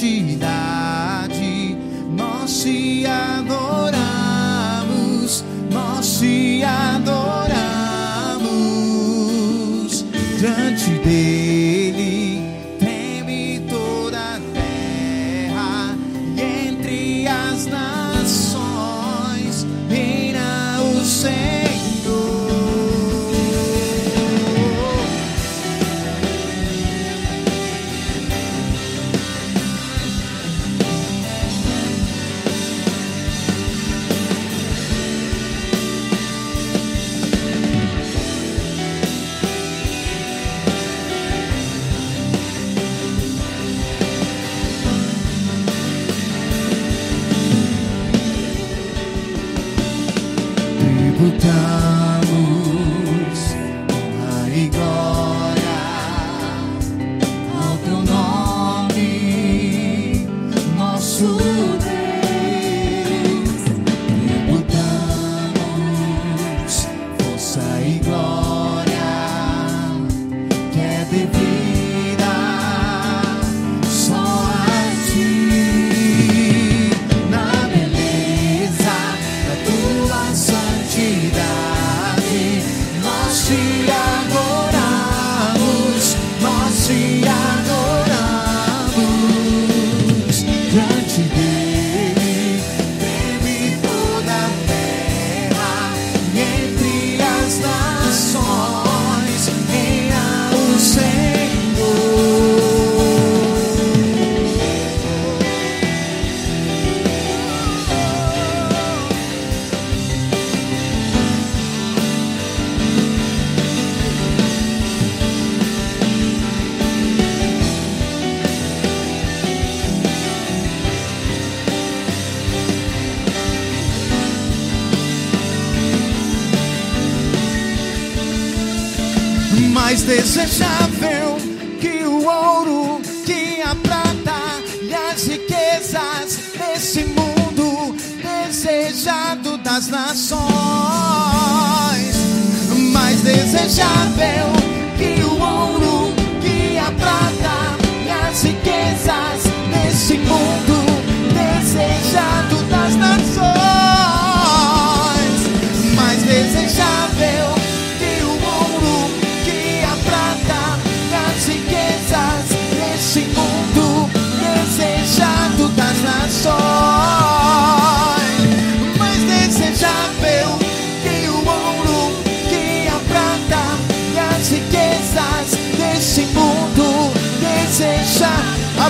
te.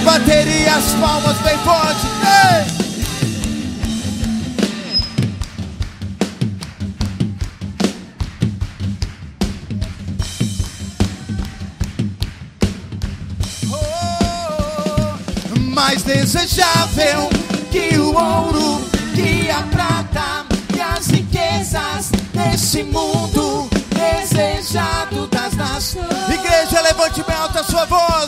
bateria, as palmas bem forte. Ei! Oh, mais desejável que o ouro, que a prata, que as riquezas desse mundo, desejado das nações. Igreja, levante bem alta a sua voz.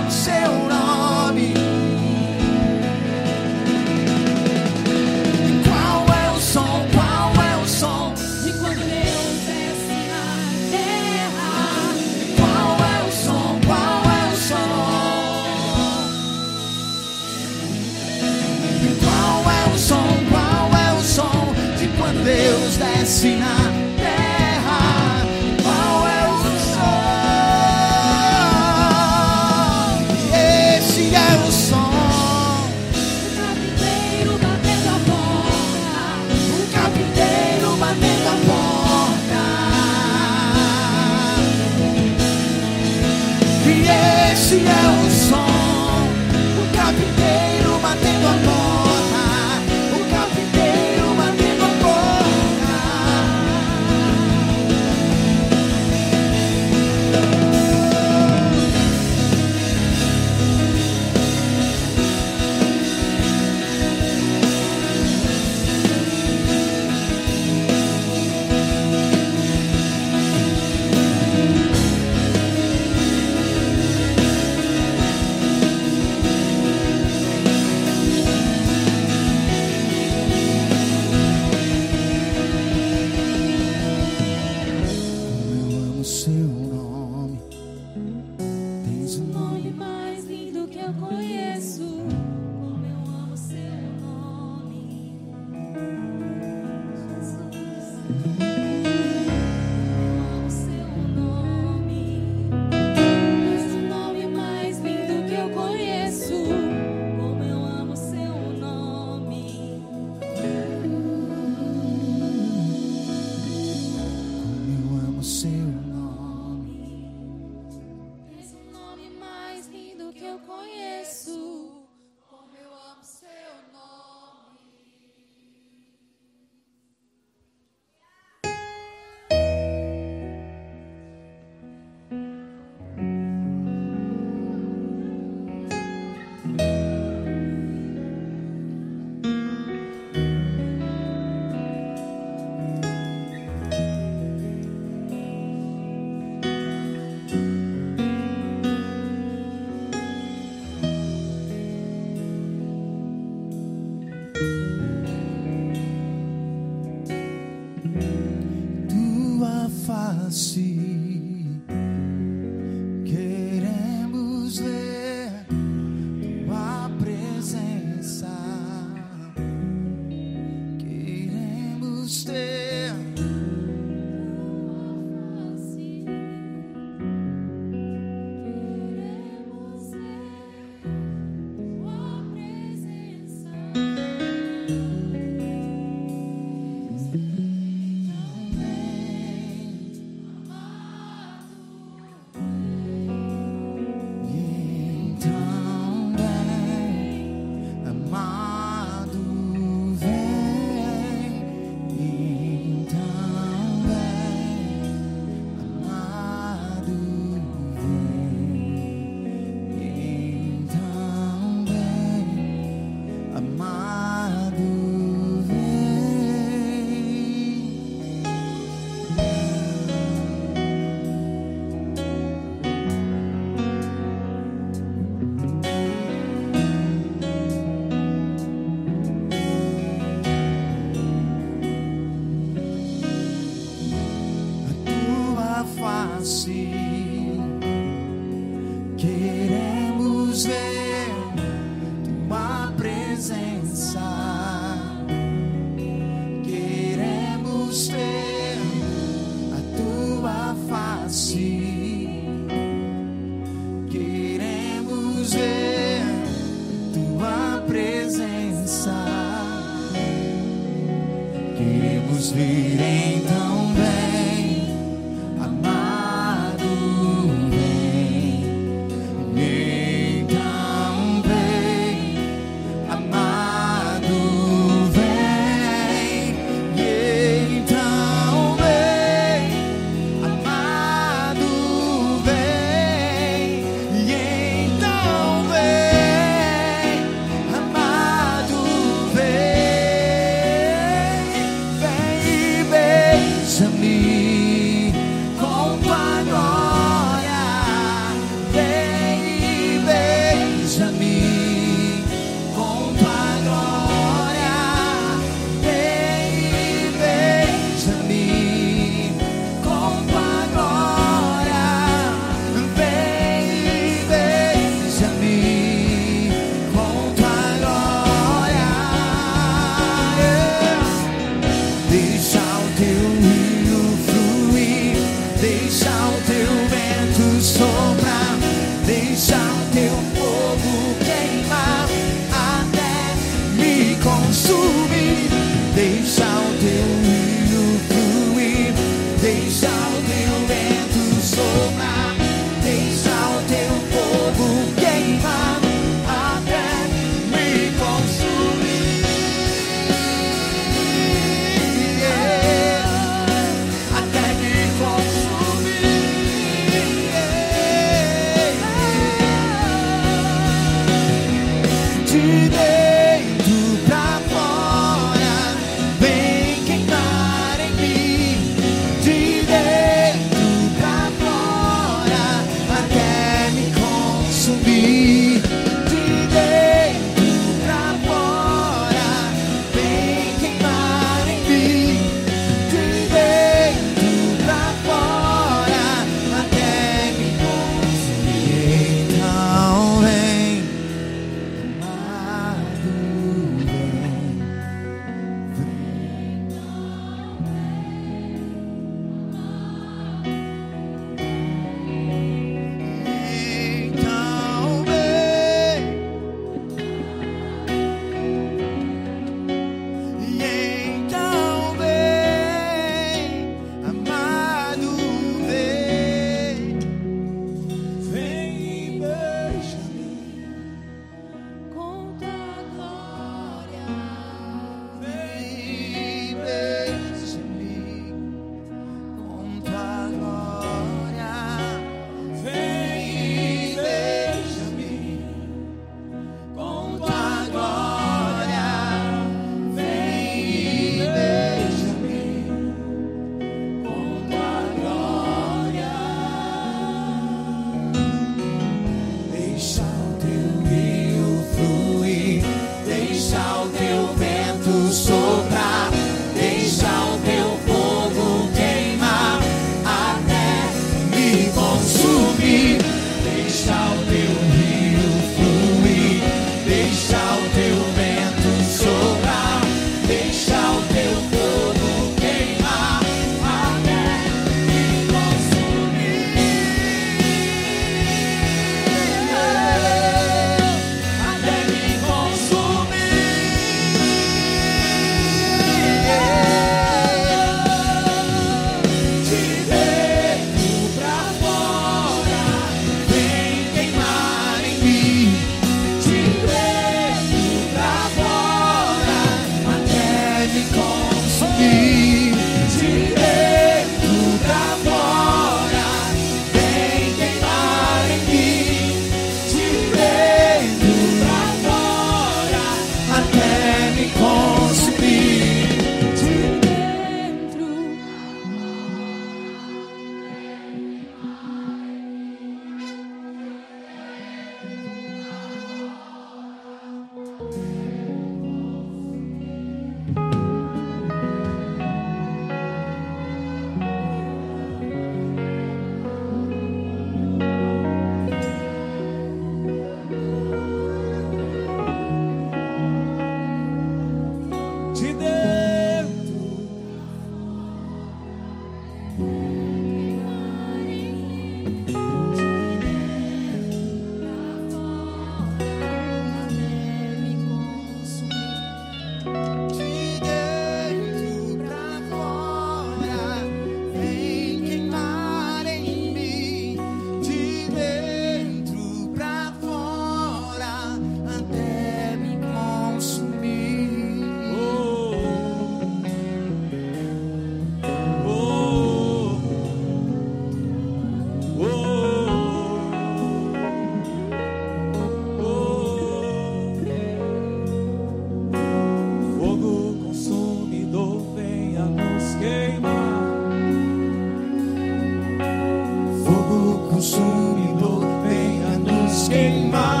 consumidor venha nos queimar.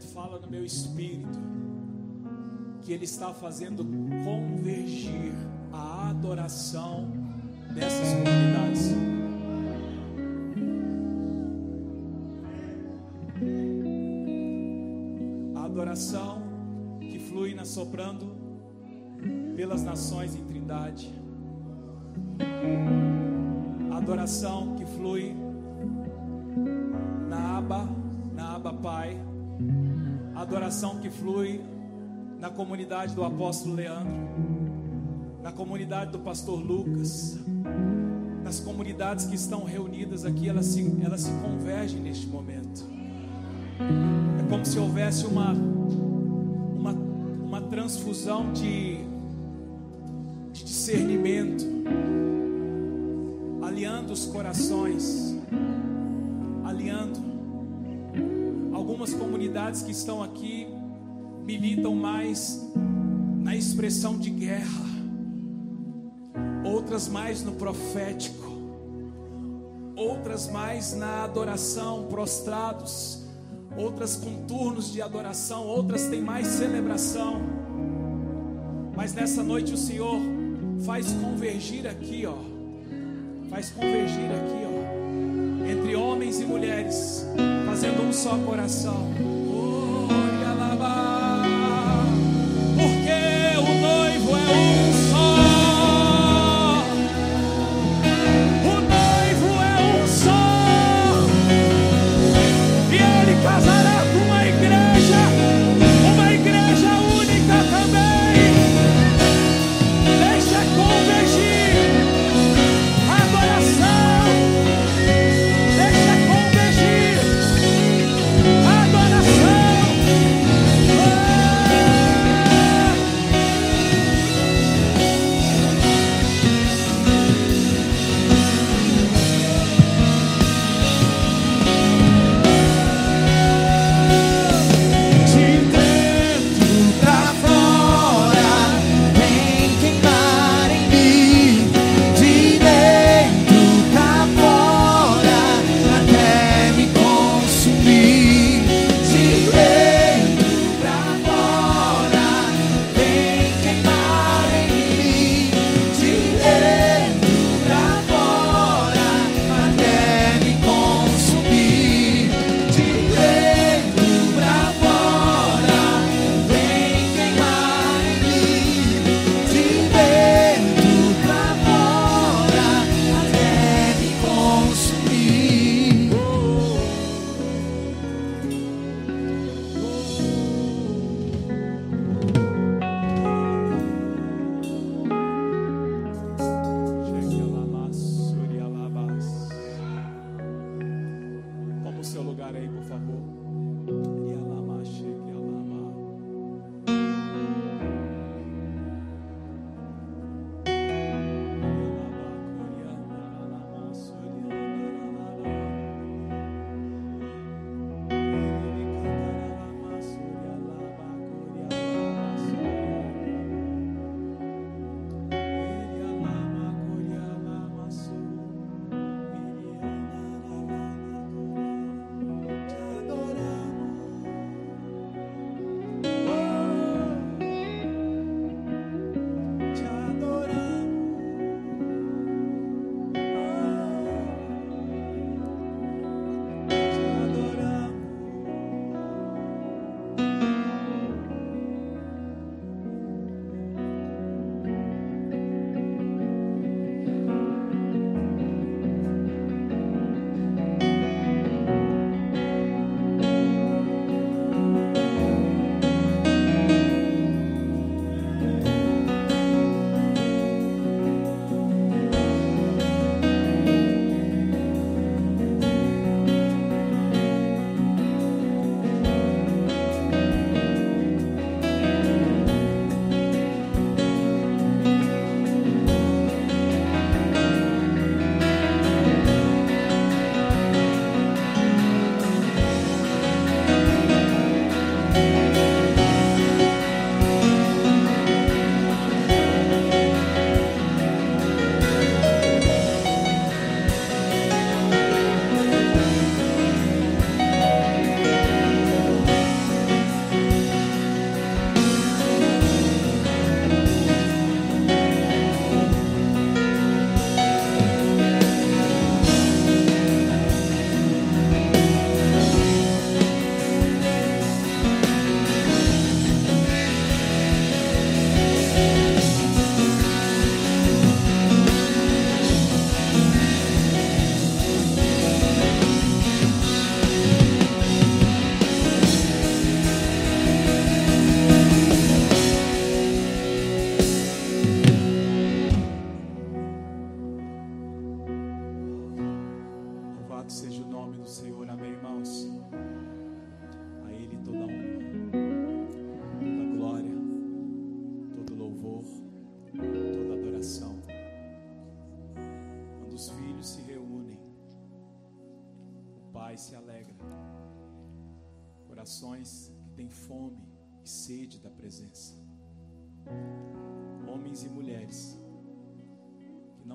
Fala no meu espírito que ele está fazendo convergir a adoração dessas comunidades. A adoração que flui na soprando pelas nações em Trindade. A adoração que flui na aba, na aba Pai. A adoração que flui na comunidade do apóstolo Leandro, na comunidade do pastor Lucas, nas comunidades que estão reunidas aqui, elas se, elas se convergem neste momento. É como se houvesse uma, uma, uma transfusão de, de discernimento, alinhando os corações, alinhando. Algumas comunidades que estão aqui militam mais na expressão de guerra, outras mais no profético, outras mais na adoração, prostrados, outras com turnos de adoração, outras têm mais celebração. Mas nessa noite o Senhor faz convergir aqui, ó, faz convergir aqui, ó, entre homens e mulheres, fazendo um só coração. Oh. Porque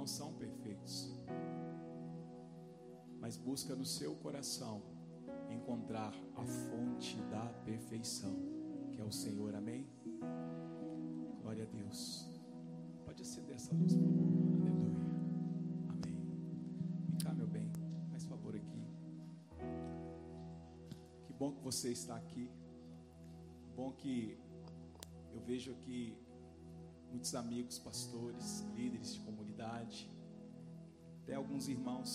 são perfeitos, mas busca no seu coração encontrar a fonte da perfeição, que é o Senhor. Amém? Glória a Deus. Pode acender essa luz, por favor. Aleluia. Amém. Vem cá, meu bem. Faz favor aqui. Que bom que você está aqui. Bom que eu vejo aqui muitos amigos, pastores, líderes de comunidade, até alguns irmãos.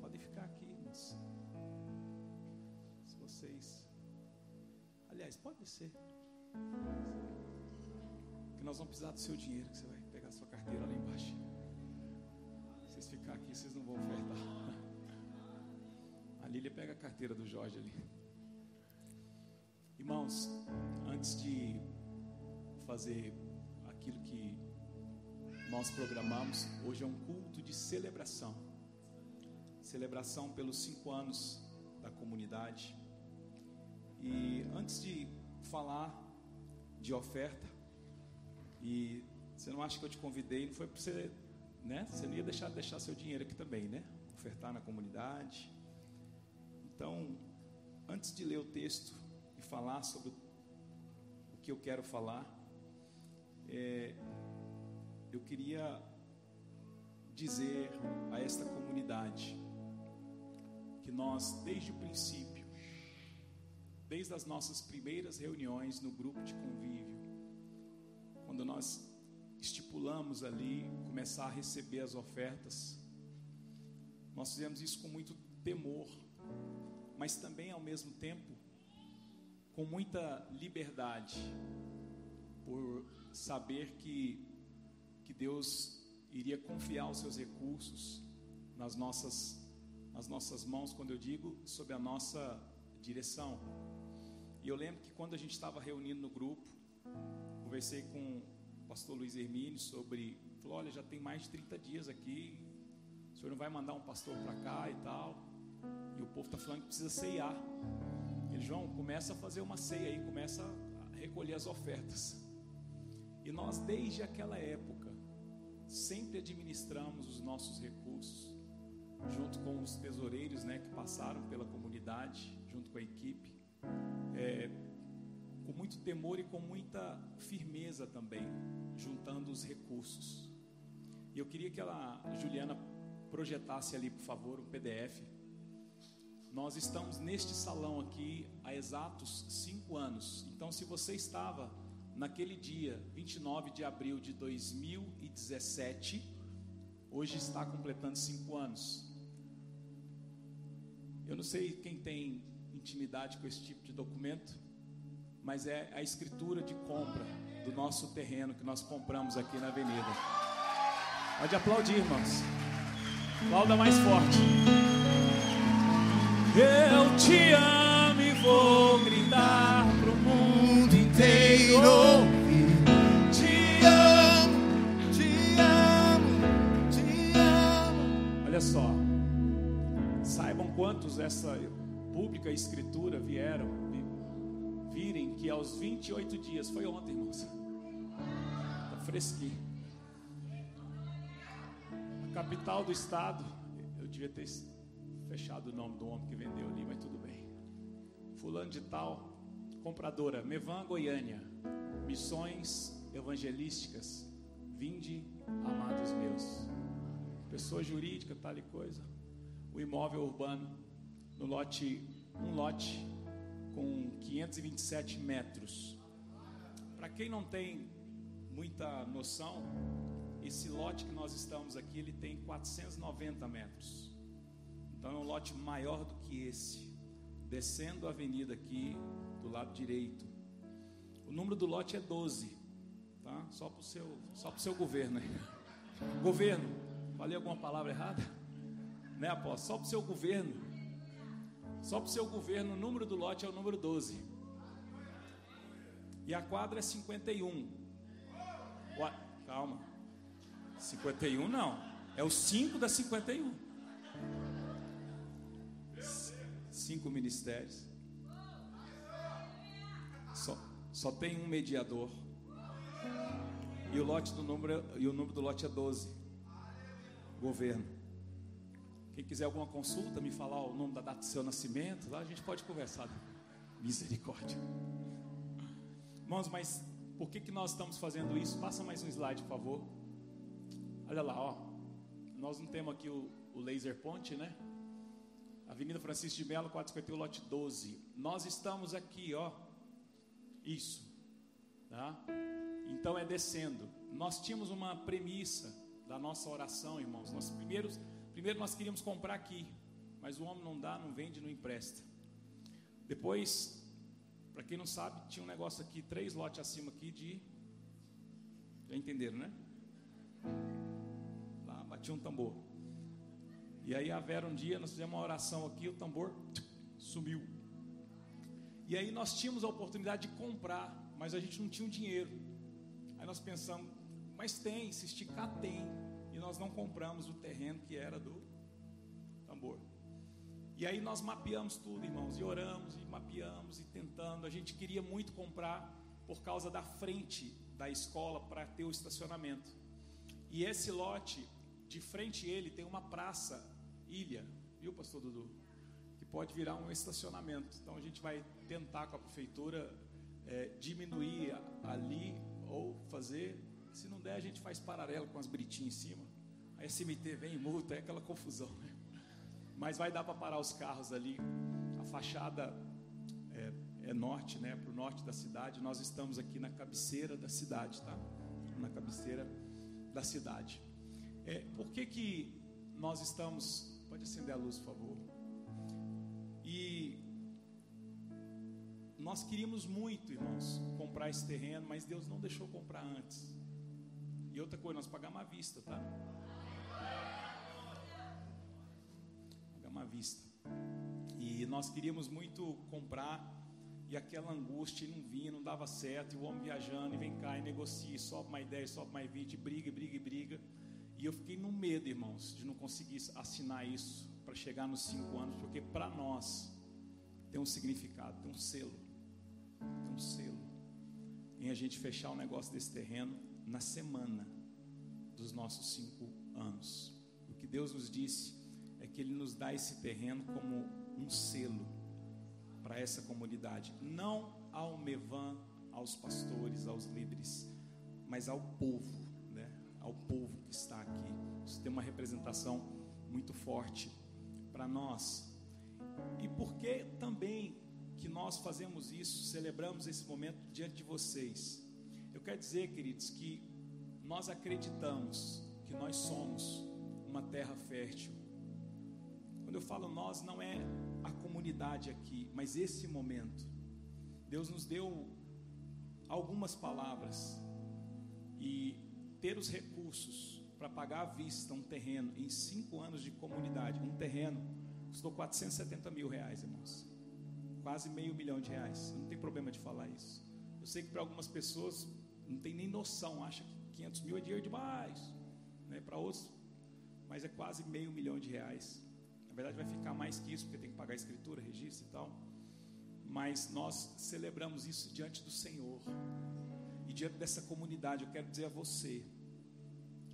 Podem ficar aqui, irmãos. Se vocês. Aliás, pode descer. Que nós vamos precisar do seu dinheiro, que você vai pegar a sua carteira lá embaixo. Vocês ficar aqui, vocês não vão ofertar. A Lília pega a carteira do Jorge ali. Irmãos, antes de fazer nós programamos, hoje é um culto de celebração. Celebração pelos cinco anos da comunidade. E antes de falar de oferta, e você não acha que eu te convidei, não foi para você, né? Você não ia deixar deixar seu dinheiro aqui também, né? Ofertar na comunidade. Então, antes de ler o texto e falar sobre o que eu quero falar, é, eu queria dizer a esta comunidade que nós, desde o princípio, desde as nossas primeiras reuniões no grupo de convívio, quando nós estipulamos ali começar a receber as ofertas, nós fizemos isso com muito temor, mas também ao mesmo tempo com muita liberdade, por saber que, que Deus iria confiar os seus recursos nas nossas, nas nossas mãos, quando eu digo sob a nossa direção. E eu lembro que quando a gente estava reunindo no grupo, conversei com o pastor Luiz Hermínio sobre, falou, olha, já tem mais de 30 dias aqui, o senhor não vai mandar um pastor para cá e tal, e o povo está falando que precisa ceiar. Ele, João, começa a fazer uma ceia aí, começa a recolher as ofertas. E nós, desde aquela época, sempre administramos os nossos recursos, junto com os tesoureiros né, que passaram pela comunidade, junto com a equipe, é, com muito temor e com muita firmeza também, juntando os recursos. E eu queria que ela, Juliana, projetasse ali, por favor, um PDF. Nós estamos neste salão aqui há exatos cinco anos. Então, se você estava naquele dia, 29 de abril de 2017, hoje está completando cinco anos. Eu não sei quem tem intimidade com esse tipo de documento, mas é a escritura de compra do nosso terreno que nós compramos aqui na avenida. Pode aplaudir, irmãos. Aplauda mais forte. Eu te amo e vou gritar pro mundo inteiro. Olha só. Saibam quantos essa pública escritura vieram vi- virem que aos 28 dias, foi ontem, irmãos. Tá fresquinho. A capital do estado, eu devia ter fechado o nome do homem que vendeu ali, mas tudo bem. Fulano de tal, compradora, Mevan Goiânia, missões evangelísticas, vinde, amados meus. Pessoa jurídica, tal e coisa. O imóvel urbano, no lote, um lote com 527 metros. Para quem não tem muita noção, esse lote que nós estamos aqui, ele tem 490 metros. Então é um lote maior do que esse. Descendo a avenida aqui, do lado direito. O número do lote é 12, tá? Só para o seu, só pro seu governo aí. Governo, falei alguma palavra errada? Né, apóstolo? Só para o seu governo. Só para o seu governo, o número do lote é o número 12. E a quadra é 51. Ua- Calma. 51 não. É o 5 da 51. cinco ministérios. Só, só tem um mediador. E o lote do número e o número do lote é 12. Governo. Quem quiser alguma consulta, me falar o nome da data do seu nascimento, lá a gente pode conversar. Misericórdia. Irmãos, mas por que, que nós estamos fazendo isso? Passa mais um slide, por favor. Olha lá, ó. Nós não temos aqui o, o laser ponte, né? Avenida Francisco de Melo, 451, lote 12. Nós estamos aqui, ó. Isso. Tá? Então é descendo. Nós tínhamos uma premissa da nossa oração, irmãos. Nós primeiros, primeiro nós queríamos comprar aqui, mas o homem não dá, não vende, não empresta. Depois, para quem não sabe, tinha um negócio aqui, três lotes acima aqui de. Já entenderam, né? Lá batia um tambor. E aí a Vera um dia nós fizemos uma oração aqui, o tambor sumiu. E aí nós tínhamos a oportunidade de comprar, mas a gente não tinha o dinheiro. Aí nós pensamos, mas tem, se esticar tem. E nós não compramos o terreno que era do tambor. E aí nós mapeamos tudo, irmãos, e oramos, e mapeamos, e tentando. A gente queria muito comprar por causa da frente da escola para ter o estacionamento. E esse lote, de frente ele, tem uma praça, ilha, viu, pastor Dudu? Que pode virar um estacionamento. Então a gente vai tentar com a prefeitura é, diminuir ali ou fazer. Se não der, a gente faz paralelo com as britinhas em cima. A SMT vem e multa, é aquela confusão. Né? Mas vai dar para parar os carros ali. A fachada é, é norte, né? Para o norte da cidade. Nós estamos aqui na cabeceira da cidade, tá? Na cabeceira da cidade. É, por que que nós estamos? Pode acender a luz, por favor. E nós queríamos muito, irmãos, comprar esse terreno, mas Deus não deixou comprar antes. E outra coisa, nós pagamos à vista, tá? Pagamos à vista. E nós queríamos muito comprar, e aquela angústia não vinha, não dava certo, e o homem viajando, e vem cá, e negocia, e sobe mais 10, sobe mais 20, briga, briga, briga. E eu fiquei no medo, irmãos, de não conseguir assinar isso para chegar nos cinco anos, porque para nós tem um significado, tem um selo, tem um selo em a gente fechar o negócio desse terreno na semana dos nossos cinco anos. O que Deus nos disse é que Ele nos dá esse terreno como um selo para essa comunidade, não ao Mevan, aos pastores, aos líderes, mas ao povo, né? Ao povo que está aqui. Isso tem uma representação muito forte para nós. E por que também que nós fazemos isso, celebramos esse momento diante de vocês? Eu quero dizer, queridos, que nós acreditamos que nós somos uma terra fértil. Quando eu falo nós, não é a comunidade aqui, mas esse momento. Deus nos deu algumas palavras e ter os recursos para pagar à vista um terreno em cinco anos de comunidade, um terreno custou 470 mil reais, irmãos, quase meio milhão de reais. Não tem problema de falar isso. Eu sei que para algumas pessoas não tem nem noção, acha que 500 mil é dinheiro demais, né? Para outros, mas é quase meio milhão de reais. Na verdade, vai ficar mais que isso, porque tem que pagar a escritura, registro e tal. Mas nós celebramos isso diante do Senhor e diante dessa comunidade. Eu quero dizer a você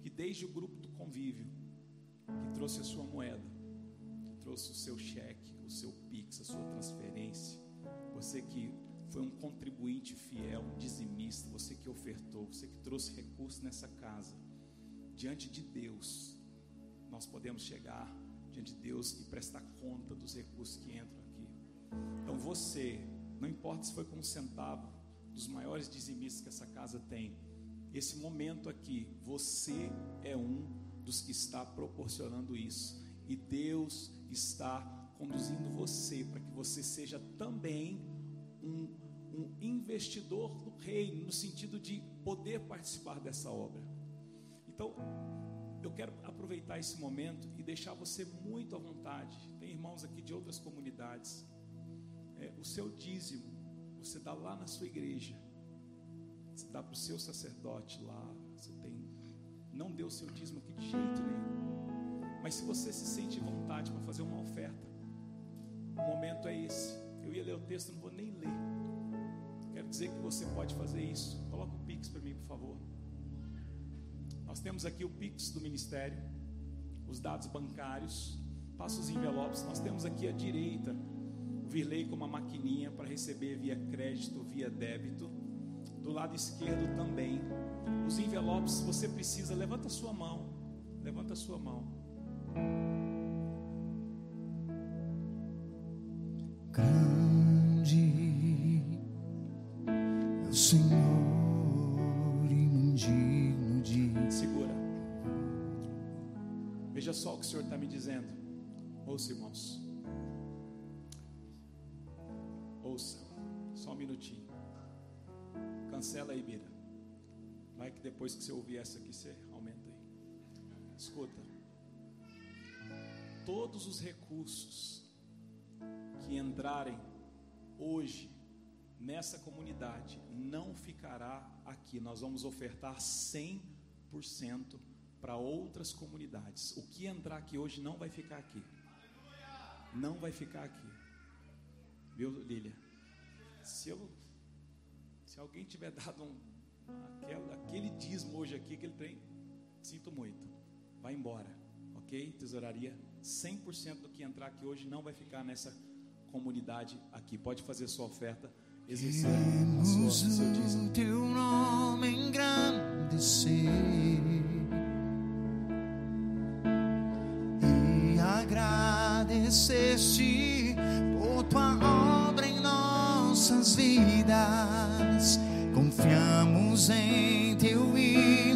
que desde o grupo do convívio, que trouxe a sua moeda, que trouxe o seu cheque, o seu pix, a sua transferência, você que foi um contribuinte fiel, um dizimista, você que ofertou, você que trouxe recursos nessa casa, diante de Deus, nós podemos chegar diante de Deus e prestar conta dos recursos que entram aqui. Então você, não importa se foi com um centavo, dos maiores dizimistas que essa casa tem, esse momento aqui, você é um dos que está proporcionando isso, e Deus está conduzindo você para que você seja também um, um investidor do reino, no sentido de poder participar dessa obra. Então, eu quero aproveitar esse momento e deixar você muito à vontade. Tem irmãos aqui de outras comunidades. É, o seu dízimo, você dá lá na sua igreja. Você dá para o seu sacerdote lá. Você tem. Não dê o seu dízimo aqui de jeito nenhum. Mas se você se sente vontade para fazer uma oferta, O momento é esse. Eu ia ler o texto, não vou nem ler. Dizer que você pode fazer isso. Coloca o Pix para mim, por favor. Nós temos aqui o Pix do Ministério, os dados bancários, passa os envelopes. Nós temos aqui à direita o Virley com uma maquininha para receber via crédito, via débito. Do lado esquerdo também. Os envelopes, você precisa, levanta a sua mão. Levanta a sua mão. Ouça, irmãos. Ouça. Só um minutinho. Cancela aí, Bira. Vai que depois que você ouvir essa aqui, você aumenta aí. Escuta. Todos os recursos que entrarem hoje nessa comunidade não ficará aqui. Nós vamos ofertar 100% para outras comunidades. O que entrar aqui hoje não vai ficar aqui. Não vai ficar aqui. Viu, Lília? Se eu se alguém tiver dado um aquele, aquele dízimo hoje aqui, aquele trem, sinto muito. Vai embora. OK? Tesouraria 100% do que entrar aqui hoje não vai ficar nessa comunidade aqui. Pode fazer sua oferta, exercer a sua, seu dízimo. teu nome engrandecer e agradecer-te por tua obra em nossas vidas. Confiamos em teu infinito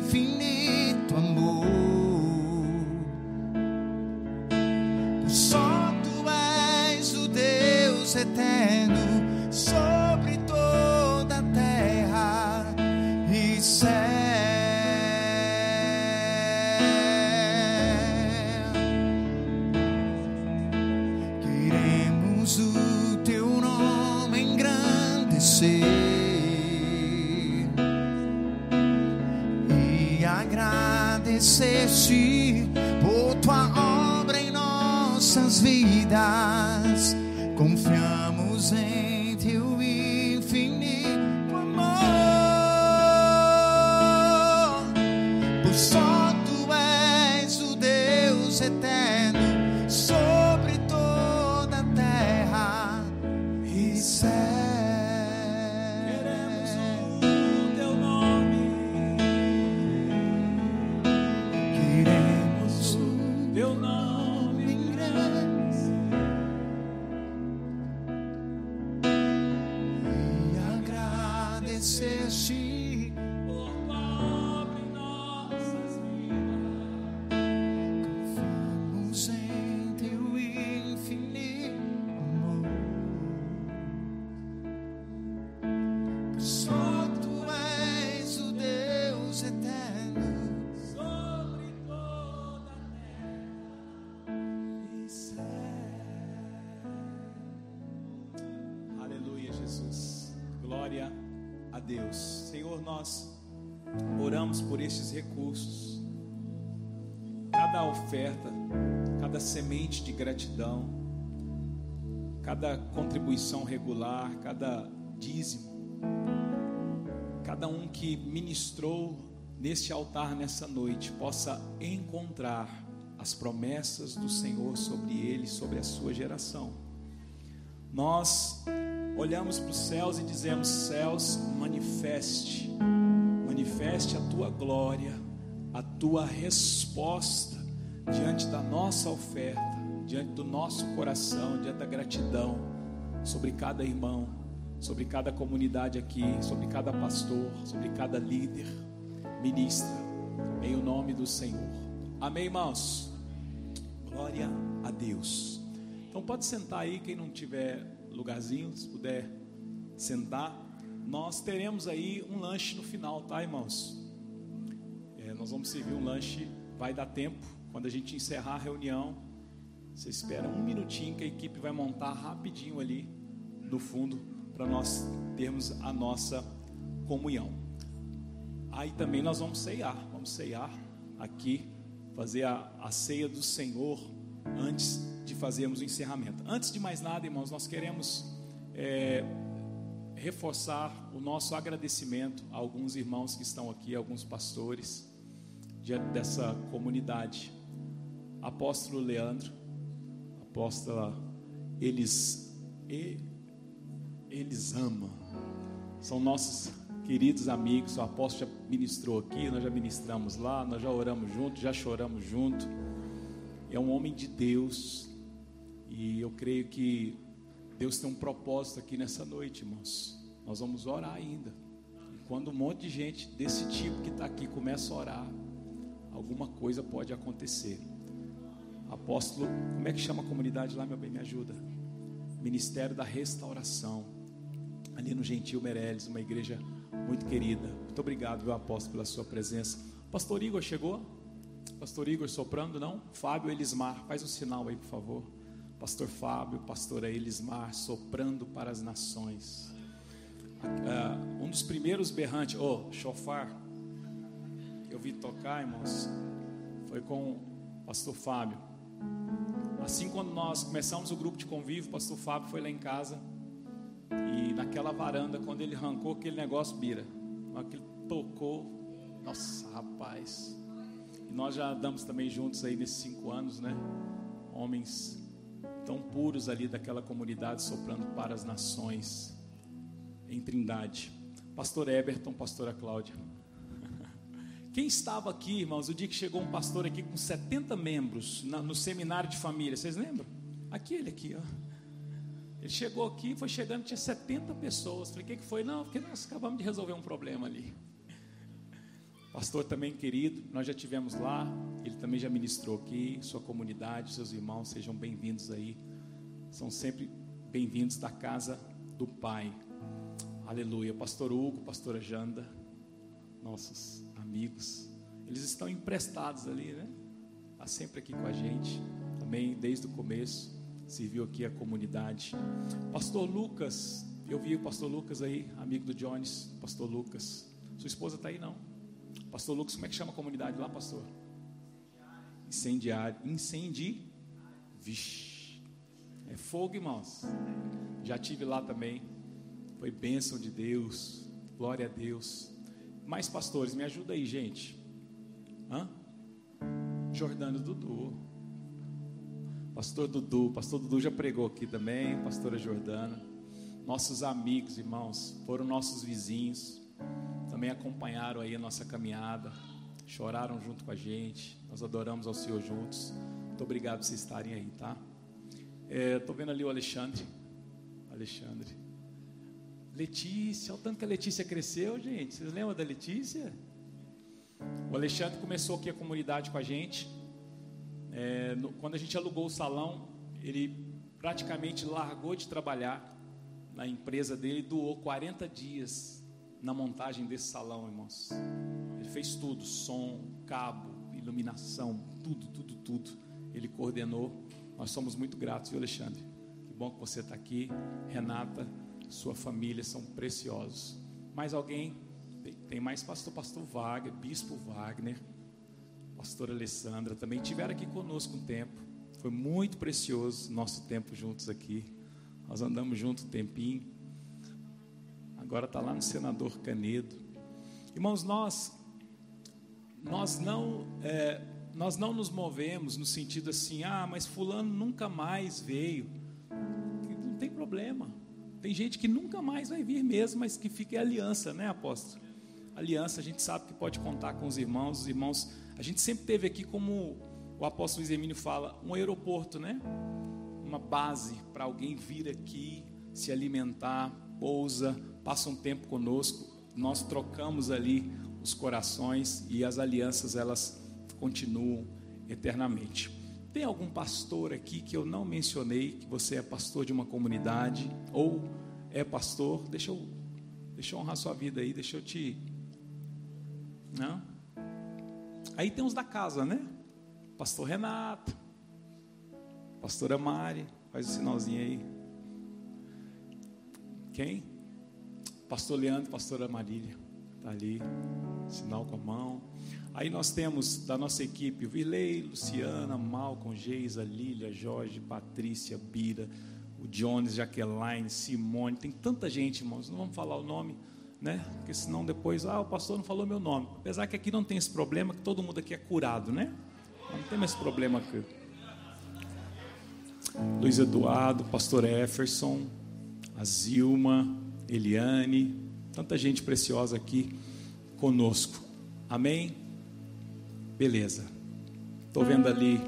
oferta, cada semente de gratidão, cada contribuição regular, cada dízimo, cada um que ministrou neste altar nessa noite possa encontrar as promessas do Senhor sobre ele, sobre a sua geração. Nós olhamos para os céus e dizemos: Céus, manifeste, manifeste a tua glória, a tua resposta diante da nossa oferta, diante do nosso coração, diante da gratidão sobre cada irmão, sobre cada comunidade aqui, sobre cada pastor, sobre cada líder. Ministra em o nome do Senhor. Amém, irmãos? Glória a Deus. Então pode sentar aí, quem não tiver lugarzinho, se puder sentar. Nós teremos aí um lanche no final, tá, irmãos? É, nós vamos servir um lanche, vai dar tempo. Quando a gente encerrar a reunião, você espera um minutinho que a equipe vai montar rapidinho ali no fundo para nós termos a nossa comunhão. Aí também nós vamos ceiar, vamos ceiar aqui, fazer a, a ceia do Senhor antes de fazermos o encerramento. Antes de mais nada, irmãos, nós queremos é, reforçar o nosso agradecimento a alguns irmãos que estão aqui, alguns pastores diante dessa comunidade. Apóstolo Leandro, apóstola Elis, e, eles amam, são nossos queridos amigos. O apóstolo já ministrou aqui, nós já ministramos lá, nós já oramos junto, já choramos junto. É um homem de Deus, e eu creio que Deus tem um propósito aqui nessa noite, irmãos. Nós vamos orar ainda. E quando um monte de gente desse tipo que está aqui começa a orar, alguma coisa pode acontecer. Apóstolo, como é que chama a comunidade lá, meu bem? Me ajuda. Ministério da Restauração. Ali no Gentil Meirelles, uma igreja muito querida. Muito obrigado, meu apóstolo, pela sua presença. Pastor Igor chegou? Pastor Igor soprando, não? Fábio Elismar, faz um sinal aí, por favor. Pastor Fábio, pastora Elismar, soprando para as nações. Uh, um dos primeiros berrantes, oh, chofar, eu vi tocar, irmãos, foi com o pastor Fábio. Assim, quando nós começamos o grupo de convívio, o pastor Fábio foi lá em casa e naquela varanda, quando ele arrancou aquele negócio, bira, aquele tocou, nossa, rapaz. E nós já andamos também juntos aí nesses cinco anos, né? Homens tão puros ali daquela comunidade soprando para as nações em Trindade. Pastor Eberton, pastora Cláudia. Quem estava aqui, irmãos, o dia que chegou um pastor aqui com 70 membros no seminário de família, vocês lembram? Aquele aqui, ó. Ele chegou aqui, foi chegando, tinha 70 pessoas. Falei, o que, que foi? Não, porque nós acabamos de resolver um problema ali. Pastor também querido, nós já tivemos lá, ele também já ministrou aqui, sua comunidade, seus irmãos, sejam bem-vindos aí. São sempre bem-vindos da casa do Pai. Aleluia. Pastor Hugo, pastora Janda, nossos amigos, eles estão emprestados ali, né? Está sempre aqui com a gente, também desde o começo, serviu aqui a comunidade. Pastor Lucas, eu vi o pastor Lucas aí, amigo do Jones, pastor Lucas. Sua esposa está aí não? Pastor Lucas, como é que chama a comunidade lá, pastor? Incendiário. Incendi. Vixe. É fogo, irmãos. Já tive lá também. Foi bênção de Deus. Glória a Deus. Mais pastores, me ajuda aí, gente. Hã? Jordano Dudu. Pastor Dudu. Pastor Dudu já pregou aqui também. Pastora Jordana. Nossos amigos, irmãos. Foram nossos vizinhos também acompanharam aí a nossa caminhada, choraram junto com a gente, nós adoramos ao Senhor juntos. Muito obrigado por vocês estarem aí, tá? Estou é, vendo ali o Alexandre. Alexandre. Letícia, olha o tanto que a Letícia cresceu, gente. Vocês lembram da Letícia? O Alexandre começou aqui a comunidade com a gente. É, no, quando a gente alugou o salão, ele praticamente largou de trabalhar na empresa dele e doou 40 dias na montagem desse salão, irmãos. Ele fez tudo: som, cabo, iluminação, tudo, tudo, tudo. Ele coordenou. Nós somos muito gratos, viu, Alexandre? Que bom que você está aqui. Renata, sua família são preciosos. Mais alguém? Tem, tem mais pastor, pastor Wagner, bispo Wagner, pastora Alessandra também tiveram aqui conosco um tempo. Foi muito precioso nosso tempo juntos aqui. Nós andamos juntos um tempinho agora está lá no senador Canedo. Irmãos, nós nós não é, nós não nos movemos no sentido assim, ah, mas fulano nunca mais veio. Não tem problema. Tem gente que nunca mais vai vir mesmo, mas que fica em aliança, né, apóstolo? Aliança, a gente sabe que pode contar com os irmãos, os irmãos. A gente sempre teve aqui como o apóstolo Luiz fala, um aeroporto, né? Uma base para alguém vir aqui, se alimentar, pousa, passa um tempo conosco, nós trocamos ali os corações e as alianças elas continuam eternamente. Tem algum pastor aqui que eu não mencionei, que você é pastor de uma comunidade ou é pastor? Deixa eu, deixa eu honrar sua vida aí, deixa eu te. Não? Aí tem os da casa, né? Pastor Renato, pastora Mari, faz o sinalzinho aí. Quem? Pastor Leandro, pastora Marília, está ali, sinal com a mão. Aí nós temos da nossa equipe Virley, Luciana, Malcom, Geisa, Lília, Jorge, Patrícia, Bira, o Jones, Jaqueline, Simone, tem tanta gente, irmãos, não vamos falar o nome, né? Porque senão depois, ah, o pastor não falou meu nome. Apesar que aqui não tem esse problema, que todo mundo aqui é curado, né? Não tem esse problema aqui. Luiz Eduardo, pastor Efferson, a Zilma, Eliane, tanta gente preciosa aqui conosco. Amém? Beleza. Estou vendo ali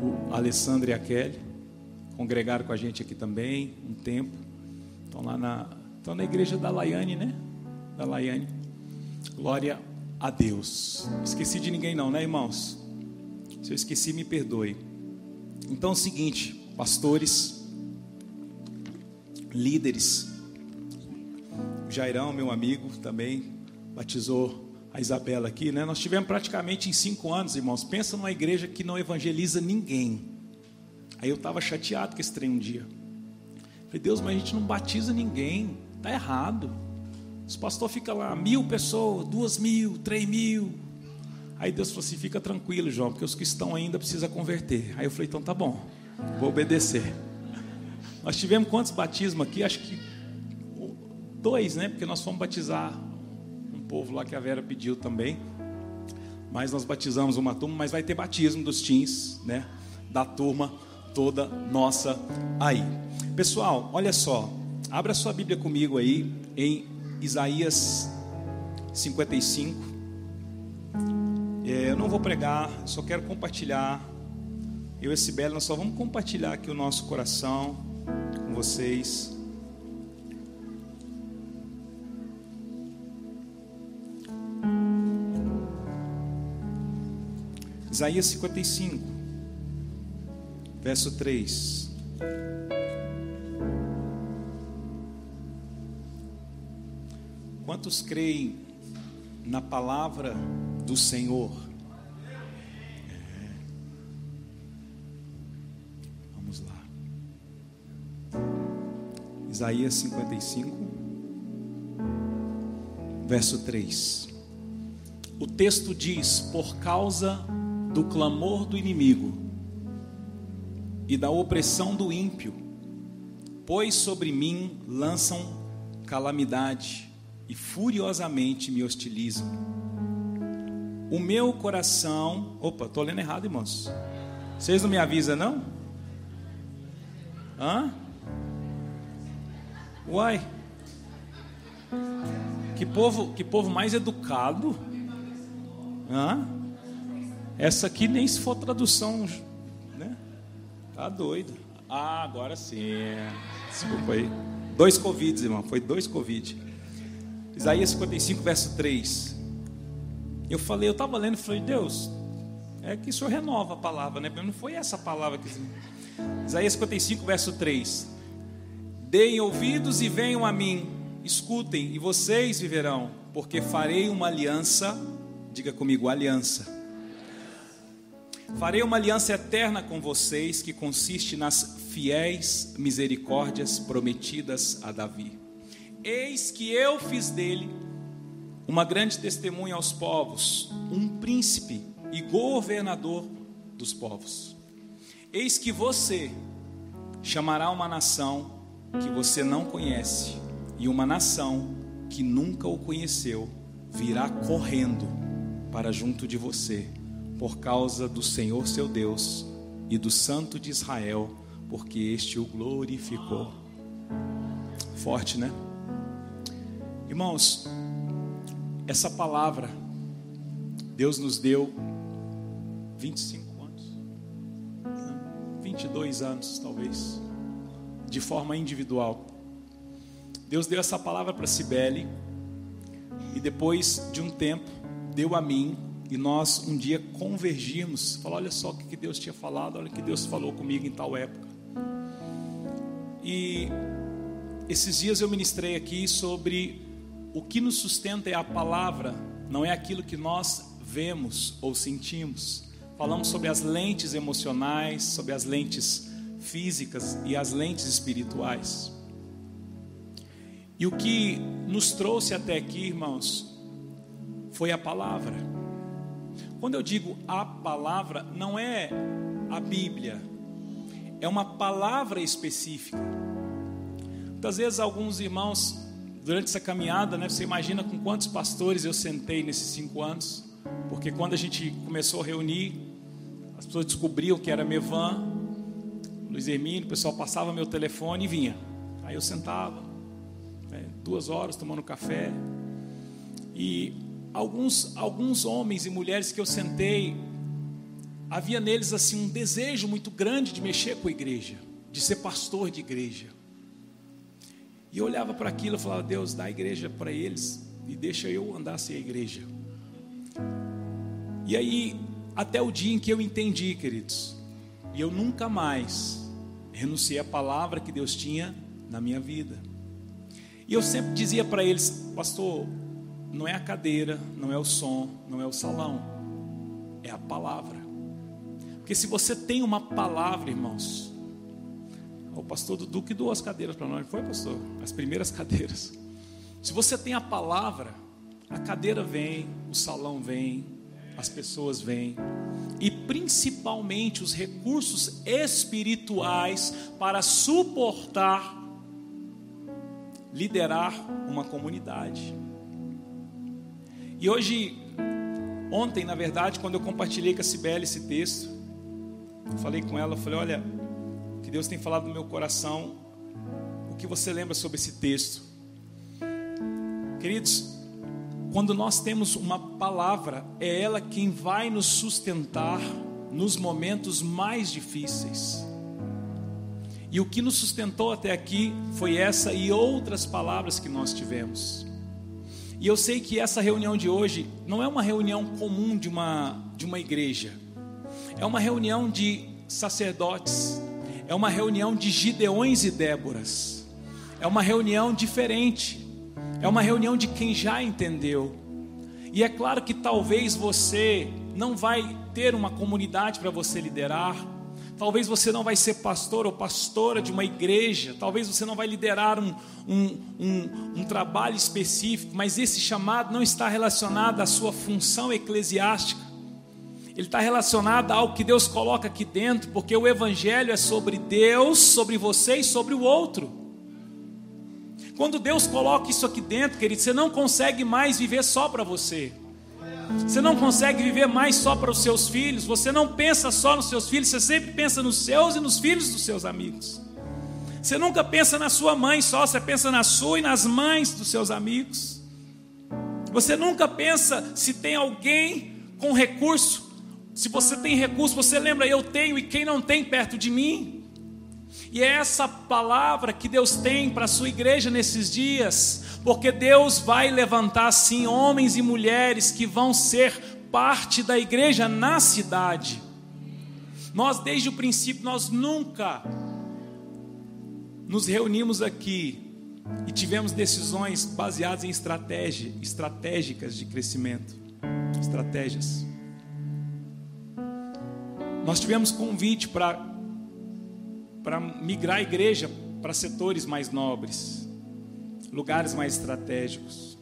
o Alessandro e a Kelly. Congregaram com a gente aqui também um tempo. Estão lá na, estão na igreja da Laiane, né? Da Laiane. Glória a Deus. Esqueci de ninguém não, né, irmãos? Se eu esqueci, me perdoe. Então é o seguinte, pastores, líderes, Jairão, meu amigo, também batizou a Isabela aqui, né? Nós tivemos praticamente em cinco anos, irmãos. Pensa numa igreja que não evangeliza ninguém. Aí eu estava chateado com esse trem um dia. Falei, Deus, mas a gente não batiza ninguém. Tá errado. Os pastores ficam lá, mil pessoas, duas mil, três mil. Aí Deus falou assim: fica tranquilo, João, porque os que estão ainda precisam converter. Aí eu falei: então tá bom, vou obedecer. Nós tivemos quantos batismos aqui? Acho que dois, né? Porque nós fomos batizar povo lá que a Vera pediu também. Mas nós batizamos uma turma, mas vai ter batismo dos teens, né? Da turma toda nossa aí. Pessoal, olha só. Abra sua Bíblia comigo aí em Isaías 55. É, eu não vou pregar, só quero compartilhar. Eu e Sibeli, nós só vamos compartilhar aqui o nosso coração com vocês. Isaías 55, verso 3. Quantos creem na palavra do Senhor? É. Vamos lá. Isaías 55, verso 3. O texto diz: Por causa do clamor do inimigo e da opressão do ímpio, pois sobre mim lançam calamidade e furiosamente me hostilizam. O meu coração. Opa, estou lendo errado, irmãos. Vocês não me avisam, não? Hã? Uai. Que povo, que povo mais educado. Hã? Essa aqui nem se for tradução, né? Tá doido. Ah, agora sim. Desculpa aí. Dois Covid, irmão. Foi dois Covid. Isaías 55, verso 3. Eu falei, eu estava lendo falei, Deus, é que o Senhor renova a palavra, né? Não foi essa palavra que. Isaías 55, verso 3. Deem ouvidos e venham a mim, escutem, e vocês viverão, porque farei uma aliança, diga comigo, aliança Farei uma aliança eterna com vocês que consiste nas fiéis misericórdias prometidas a Davi. Eis que eu fiz dele uma grande testemunha aos povos, um príncipe e governador dos povos. Eis que você chamará uma nação que você não conhece, e uma nação que nunca o conheceu virá correndo para junto de você por causa do Senhor seu Deus e do Santo de Israel, porque este o glorificou. Forte, né? Irmãos, essa palavra Deus nos deu 25 anos, 22 anos talvez, de forma individual. Deus deu essa palavra para Cibele e depois de um tempo deu a mim e nós um dia convergirmos, falar, olha só o que Deus tinha falado, olha o que Deus falou comigo em tal época. E esses dias eu ministrei aqui sobre o que nos sustenta é a palavra, não é aquilo que nós vemos ou sentimos. Falamos sobre as lentes emocionais, sobre as lentes físicas e as lentes espirituais. E o que nos trouxe até aqui, irmãos, foi a palavra. Quando eu digo a palavra, não é a Bíblia, é uma palavra específica. Muitas vezes alguns irmãos, durante essa caminhada, né, você imagina com quantos pastores eu sentei nesses cinco anos, porque quando a gente começou a reunir, as pessoas descobriam que era Mevan, Luiz Hermínio, o pessoal passava meu telefone e vinha. Aí eu sentava, né, duas horas tomando café, e alguns, alguns homens e mulheres que eu sentei, havia neles assim um desejo muito grande de mexer com a igreja, de ser pastor de igreja. E eu olhava para aquilo e falava: Deus, dá a igreja para eles e deixa eu andar sem a igreja. E aí, até o dia em que eu entendi, queridos, e eu nunca mais renunciei à palavra que Deus tinha na minha vida. E eu sempre dizia para eles, pastor, não é a cadeira, não é o som, não é o salão, é a palavra. Porque se você tem uma palavra, irmãos, o pastor Dudu que doou as cadeiras para nós, foi, pastor? As primeiras cadeiras. Se você tem a palavra, a cadeira vem, o salão vem, as pessoas vêm, e principalmente os recursos espirituais para suportar, liderar uma comunidade. E hoje, ontem, na verdade, quando eu compartilhei com a Cibele esse texto, eu falei com ela, eu falei, olha, que Deus tem falado no meu coração, o que você lembra sobre esse texto? Queridos, quando nós temos uma palavra, é ela quem vai nos sustentar nos momentos mais difíceis. E o que nos sustentou até aqui foi essa e outras palavras que nós tivemos. E eu sei que essa reunião de hoje não é uma reunião comum de uma, de uma igreja, é uma reunião de sacerdotes, é uma reunião de Gideões e Déboras, é uma reunião diferente, é uma reunião de quem já entendeu. E é claro que talvez você não vai ter uma comunidade para você liderar, Talvez você não vai ser pastor ou pastora de uma igreja, talvez você não vai liderar um, um, um, um, trabalho específico, mas esse chamado não está relacionado à sua função eclesiástica, ele está relacionado ao que Deus coloca aqui dentro, porque o Evangelho é sobre Deus, sobre você e sobre o outro. Quando Deus coloca isso aqui dentro, querido, você não consegue mais viver só para você. Você não consegue viver mais só para os seus filhos. Você não pensa só nos seus filhos, você sempre pensa nos seus e nos filhos dos seus amigos. Você nunca pensa na sua mãe só, você pensa na sua e nas mães dos seus amigos. Você nunca pensa se tem alguém com recurso. Se você tem recurso, você lembra, eu tenho e quem não tem perto de mim. E é essa palavra que Deus tem para a sua igreja nesses dias, porque Deus vai levantar sim homens e mulheres que vão ser parte da igreja na cidade. Nós desde o princípio nós nunca nos reunimos aqui e tivemos decisões baseadas em estratégia, estratégicas de crescimento, estratégias. Nós tivemos convite para para migrar a igreja para setores mais nobres, lugares mais estratégicos.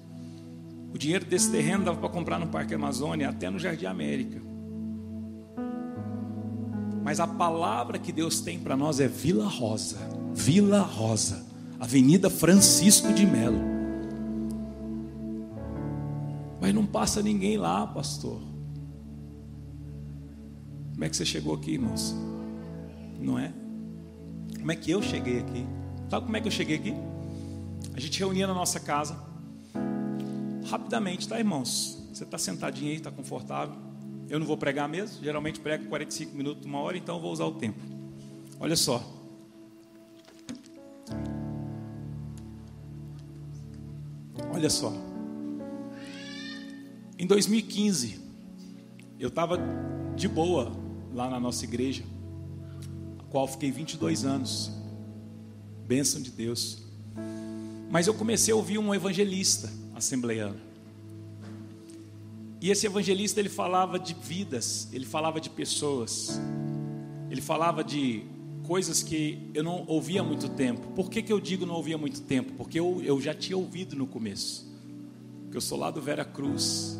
O dinheiro desse terreno dava para comprar no Parque Amazônia, até no Jardim América. Mas a palavra que Deus tem para nós é Vila Rosa, Vila Rosa, Avenida Francisco de Melo. Mas não passa ninguém lá, pastor. Como é que você chegou aqui, irmãos? Não é? Como é que eu cheguei aqui? Sabe como é que eu cheguei aqui? A gente reunia na nossa casa. Rapidamente, tá, irmãos? Você está sentadinho aí, está confortável. Eu não vou pregar mesmo. Geralmente prego 45 minutos, uma hora, então eu vou usar o tempo. Olha só. Olha só. Em 2015, eu estava de boa lá na nossa igreja qual fiquei 22 anos. Bênção de Deus. Mas eu comecei a ouvir um evangelista assembleiano. E esse evangelista ele falava de vidas, ele falava de pessoas, ele falava de coisas que eu não ouvia há muito tempo. Por que, que eu digo não ouvia há muito tempo? Porque eu, eu já tinha ouvido no começo. Porque eu sou lá do Vera Cruz,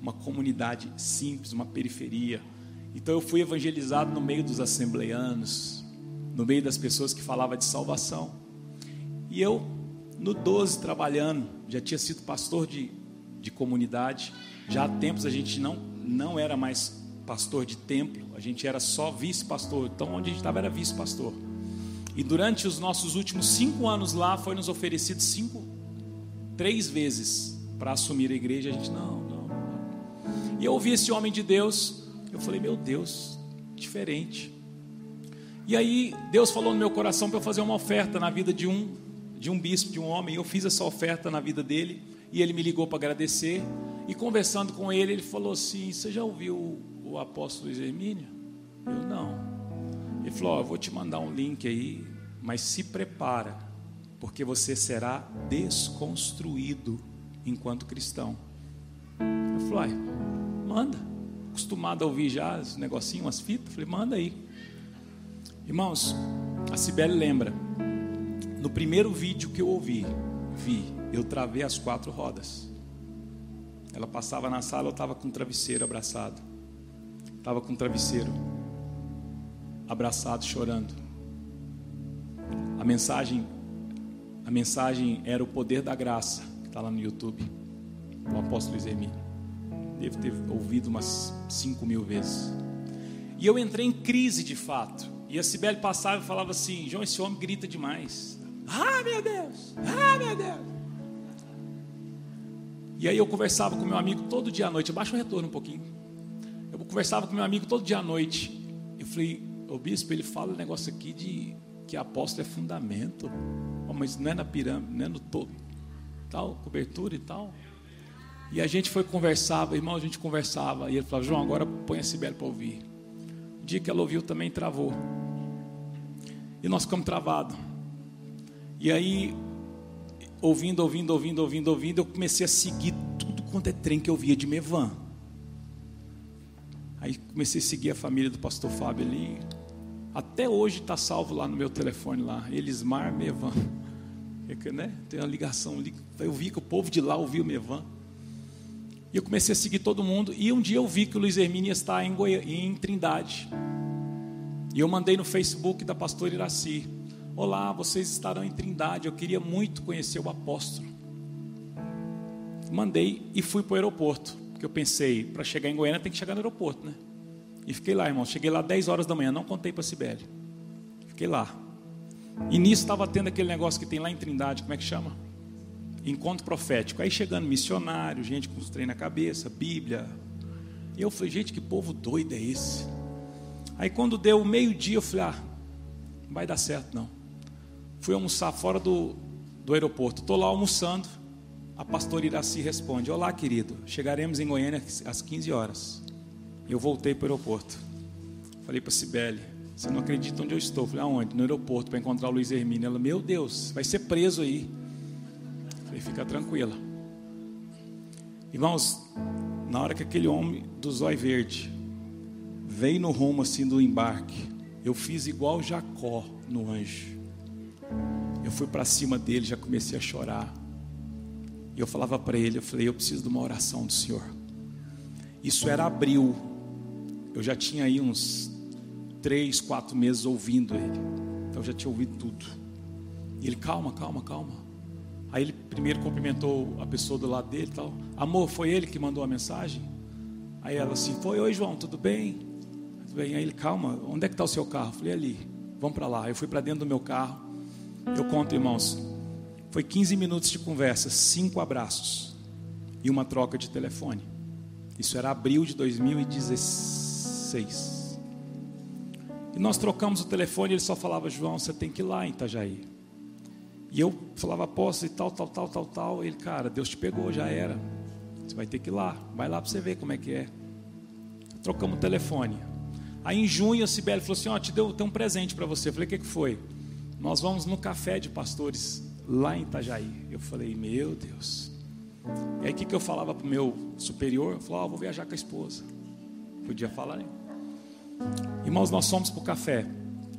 uma comunidade simples, uma periferia. Então eu fui evangelizado no meio dos assembleanos, no meio das pessoas que falavam de salvação. E eu, no 12, trabalhando, já tinha sido pastor de, de comunidade. Já há tempos a gente não, não era mais pastor de templo, a gente era só vice-pastor. Então, onde a gente estava era vice-pastor. E durante os nossos últimos cinco anos lá, foi nos oferecido cinco, três vezes para assumir a igreja. A gente, não, não, não. E eu ouvi esse homem de Deus, eu falei, meu Deus, diferente. E aí, Deus falou no meu coração para eu fazer uma oferta na vida de um, de um bispo, de um homem. Eu fiz essa oferta na vida dele, e ele me ligou para agradecer. E conversando com ele, ele falou assim: Você já ouviu o apóstolo Luiz Hermínio? Eu não. Ele falou: oh, Eu vou te mandar um link aí, mas se prepara, porque você será desconstruído enquanto cristão. Eu falei: Manda. Acostumado a ouvir já os negocinhos, umas fitas. Falei: Manda aí. Irmãos, a Cibele lembra. No primeiro vídeo que eu ouvi, vi, eu travei as quatro rodas. Ela passava na sala, eu estava com um travesseiro abraçado. Estava com um travesseiro abraçado, chorando. A mensagem, a mensagem era o poder da graça, que está lá no YouTube, do apóstolo Hermínio. Deve ter ouvido umas cinco mil vezes. E eu entrei em crise de fato. E a Cibele passava e falava assim: João, esse homem grita demais. Ah, meu Deus! Ah, meu Deus! E aí eu conversava com meu amigo todo dia à noite. Abaixa o retorno um pouquinho. Eu conversava com meu amigo todo dia à noite. Eu falei, o bispo, ele fala um negócio aqui de que apóstolo é fundamento. Oh, mas não é na pirâmide, não é no todo. Tal, cobertura e tal. E a gente foi conversava, irmão, a gente conversava. E ele falava, João, agora põe a Sibeli para ouvir. O dia que ela ouviu também travou. E nós ficamos travados. E aí ouvindo, ouvindo, ouvindo, ouvindo, ouvindo, eu comecei a seguir tudo quanto é trem que eu via de Mevan. Aí comecei a seguir a família do pastor Fábio ali. Até hoje está salvo lá no meu telefone lá, Elismar Mevan. É né? Tem uma ligação ali. Eu vi que o povo de lá ouvia o Mevan. E eu comecei a seguir todo mundo. E um dia eu vi que o Luiz Hermínio está em, Goi... em Trindade. E eu mandei no Facebook da pastora Iraci. Olá, vocês estarão em Trindade. Eu queria muito conhecer o apóstolo. Mandei e fui para o aeroporto. Porque eu pensei, para chegar em Goiânia tem que chegar no aeroporto, né? E fiquei lá, irmão. Cheguei lá 10 horas da manhã, não contei para a Sibeli. Fiquei lá. E nisso estava tendo aquele negócio que tem lá em Trindade, como é que chama? Encontro profético. Aí chegando missionário, gente com os trem na cabeça, Bíblia. E eu falei, gente, que povo doido é esse? Aí quando deu meio-dia, eu falei, ah, não vai dar certo não fui almoçar fora do, do aeroporto. Estou lá almoçando. A pastora Iraci responde: Olá, querido. Chegaremos em Goiânia às 15 horas. Eu voltei para o aeroporto. Falei para a Cibele: Você não acredita onde eu estou? Falei: Aonde? No aeroporto, para encontrar o Luiz Hermínio. Ela: Meu Deus, vai ser preso aí. Falei: Fica tranquila. Irmãos, na hora que aquele homem do zóio verde veio no rumo assim do embarque, eu fiz igual Jacó no anjo. Eu fui para cima dele, já comecei a chorar. E eu falava para ele, eu falei, eu preciso de uma oração do Senhor. Isso era abril. Eu já tinha aí uns três, quatro meses ouvindo ele. Então eu já tinha ouvido tudo. E ele, calma, calma, calma. Aí ele primeiro cumprimentou a pessoa do lado dele tal. Amor, foi ele que mandou a mensagem? Aí ela assim, foi, oi João, tudo bem? Tudo bem. Aí ele, calma, onde é que está o seu carro? Eu falei, ali, vamos para lá. Eu fui para dentro do meu carro. Eu conto, irmãos, foi 15 minutos de conversa, cinco abraços e uma troca de telefone. Isso era abril de 2016. E nós trocamos o telefone ele só falava, João, você tem que ir lá em Itajaí. E eu falava, posso e tal, tal, tal, tal, tal. Ele, cara, Deus te pegou, já era. Você vai ter que ir lá. Vai lá para você ver como é que é. Trocamos o telefone. Aí em junho a Sibeli falou assim: Ó, oh, te deu tem um presente para você. Eu falei: O que, que foi? Nós vamos no café de pastores lá em Itajaí. Eu falei, meu Deus. E aí o que, que eu falava para o meu superior? Eu falava, oh, vou viajar com a esposa. Podia falar, né? Irmãos, nós fomos para o café.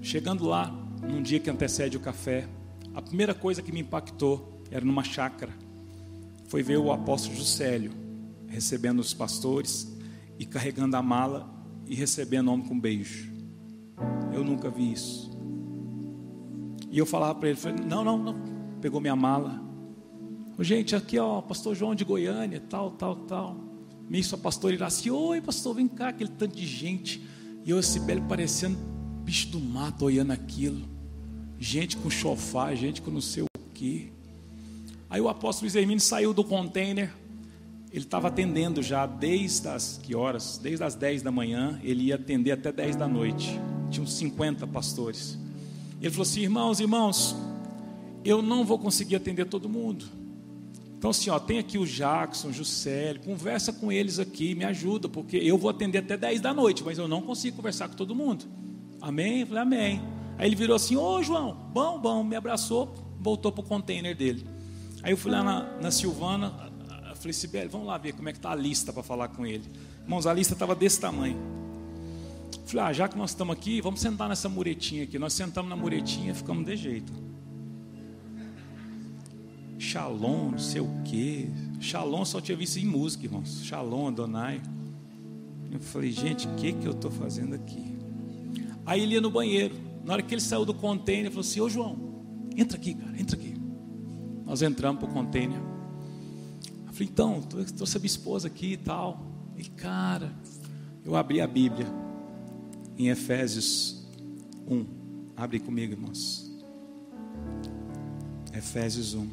Chegando lá, num dia que antecede o café, a primeira coisa que me impactou era numa chácara. Foi ver o apóstolo Juscelio. recebendo os pastores e carregando a mala e recebendo homem com beijo. Eu nunca vi isso. E eu falava para ele, falei, não, não, não. Pegou minha mala. Gente, aqui ó, pastor João de Goiânia, tal, tal, tal. Nisso a pastor Iraci, oi pastor, vem cá, aquele tanto de gente. E eu, esse belo parecendo bicho do mato, olhando aquilo. Gente com chofar, gente com não sei o quê. Aí o apóstolo Luiz Hermínio saiu do container. Ele estava atendendo já desde as que horas? Desde as 10 da manhã, ele ia atender até 10 da noite. Tinha uns 50 pastores. Ele falou assim: "Irmãos, irmãos, eu não vou conseguir atender todo mundo. Então, assim, ó, tem aqui o Jackson, o Juscelio, conversa com eles aqui, me ajuda, porque eu vou atender até 10 da noite, mas eu não consigo conversar com todo mundo. Amém? Eu falei, amém. Aí ele virou assim, ô João, bom, bom, me abraçou, voltou para o container dele. Aí eu fui lá na, na Silvana, falei, Sibeli, vamos lá ver como é que está a lista para falar com ele. Irmãos, a lista estava desse tamanho. Falei, ah, já que nós estamos aqui, vamos sentar nessa muretinha aqui. Nós sentamos na muretinha e ficamos de jeito. Shalom, não sei o quê. Shalom só tinha visto em música, irmãos. Shalom, Adonai. Eu falei, gente, o que, que eu estou fazendo aqui? Aí ele ia no banheiro. Na hora que ele saiu do container, ele falou assim: Ô João, entra aqui, cara, entra aqui. Nós entramos para o container. Eu falei, então, trouxe a minha esposa aqui e tal. E cara, eu abri a Bíblia em Efésios 1. Abre comigo, irmãos. Efésios 1.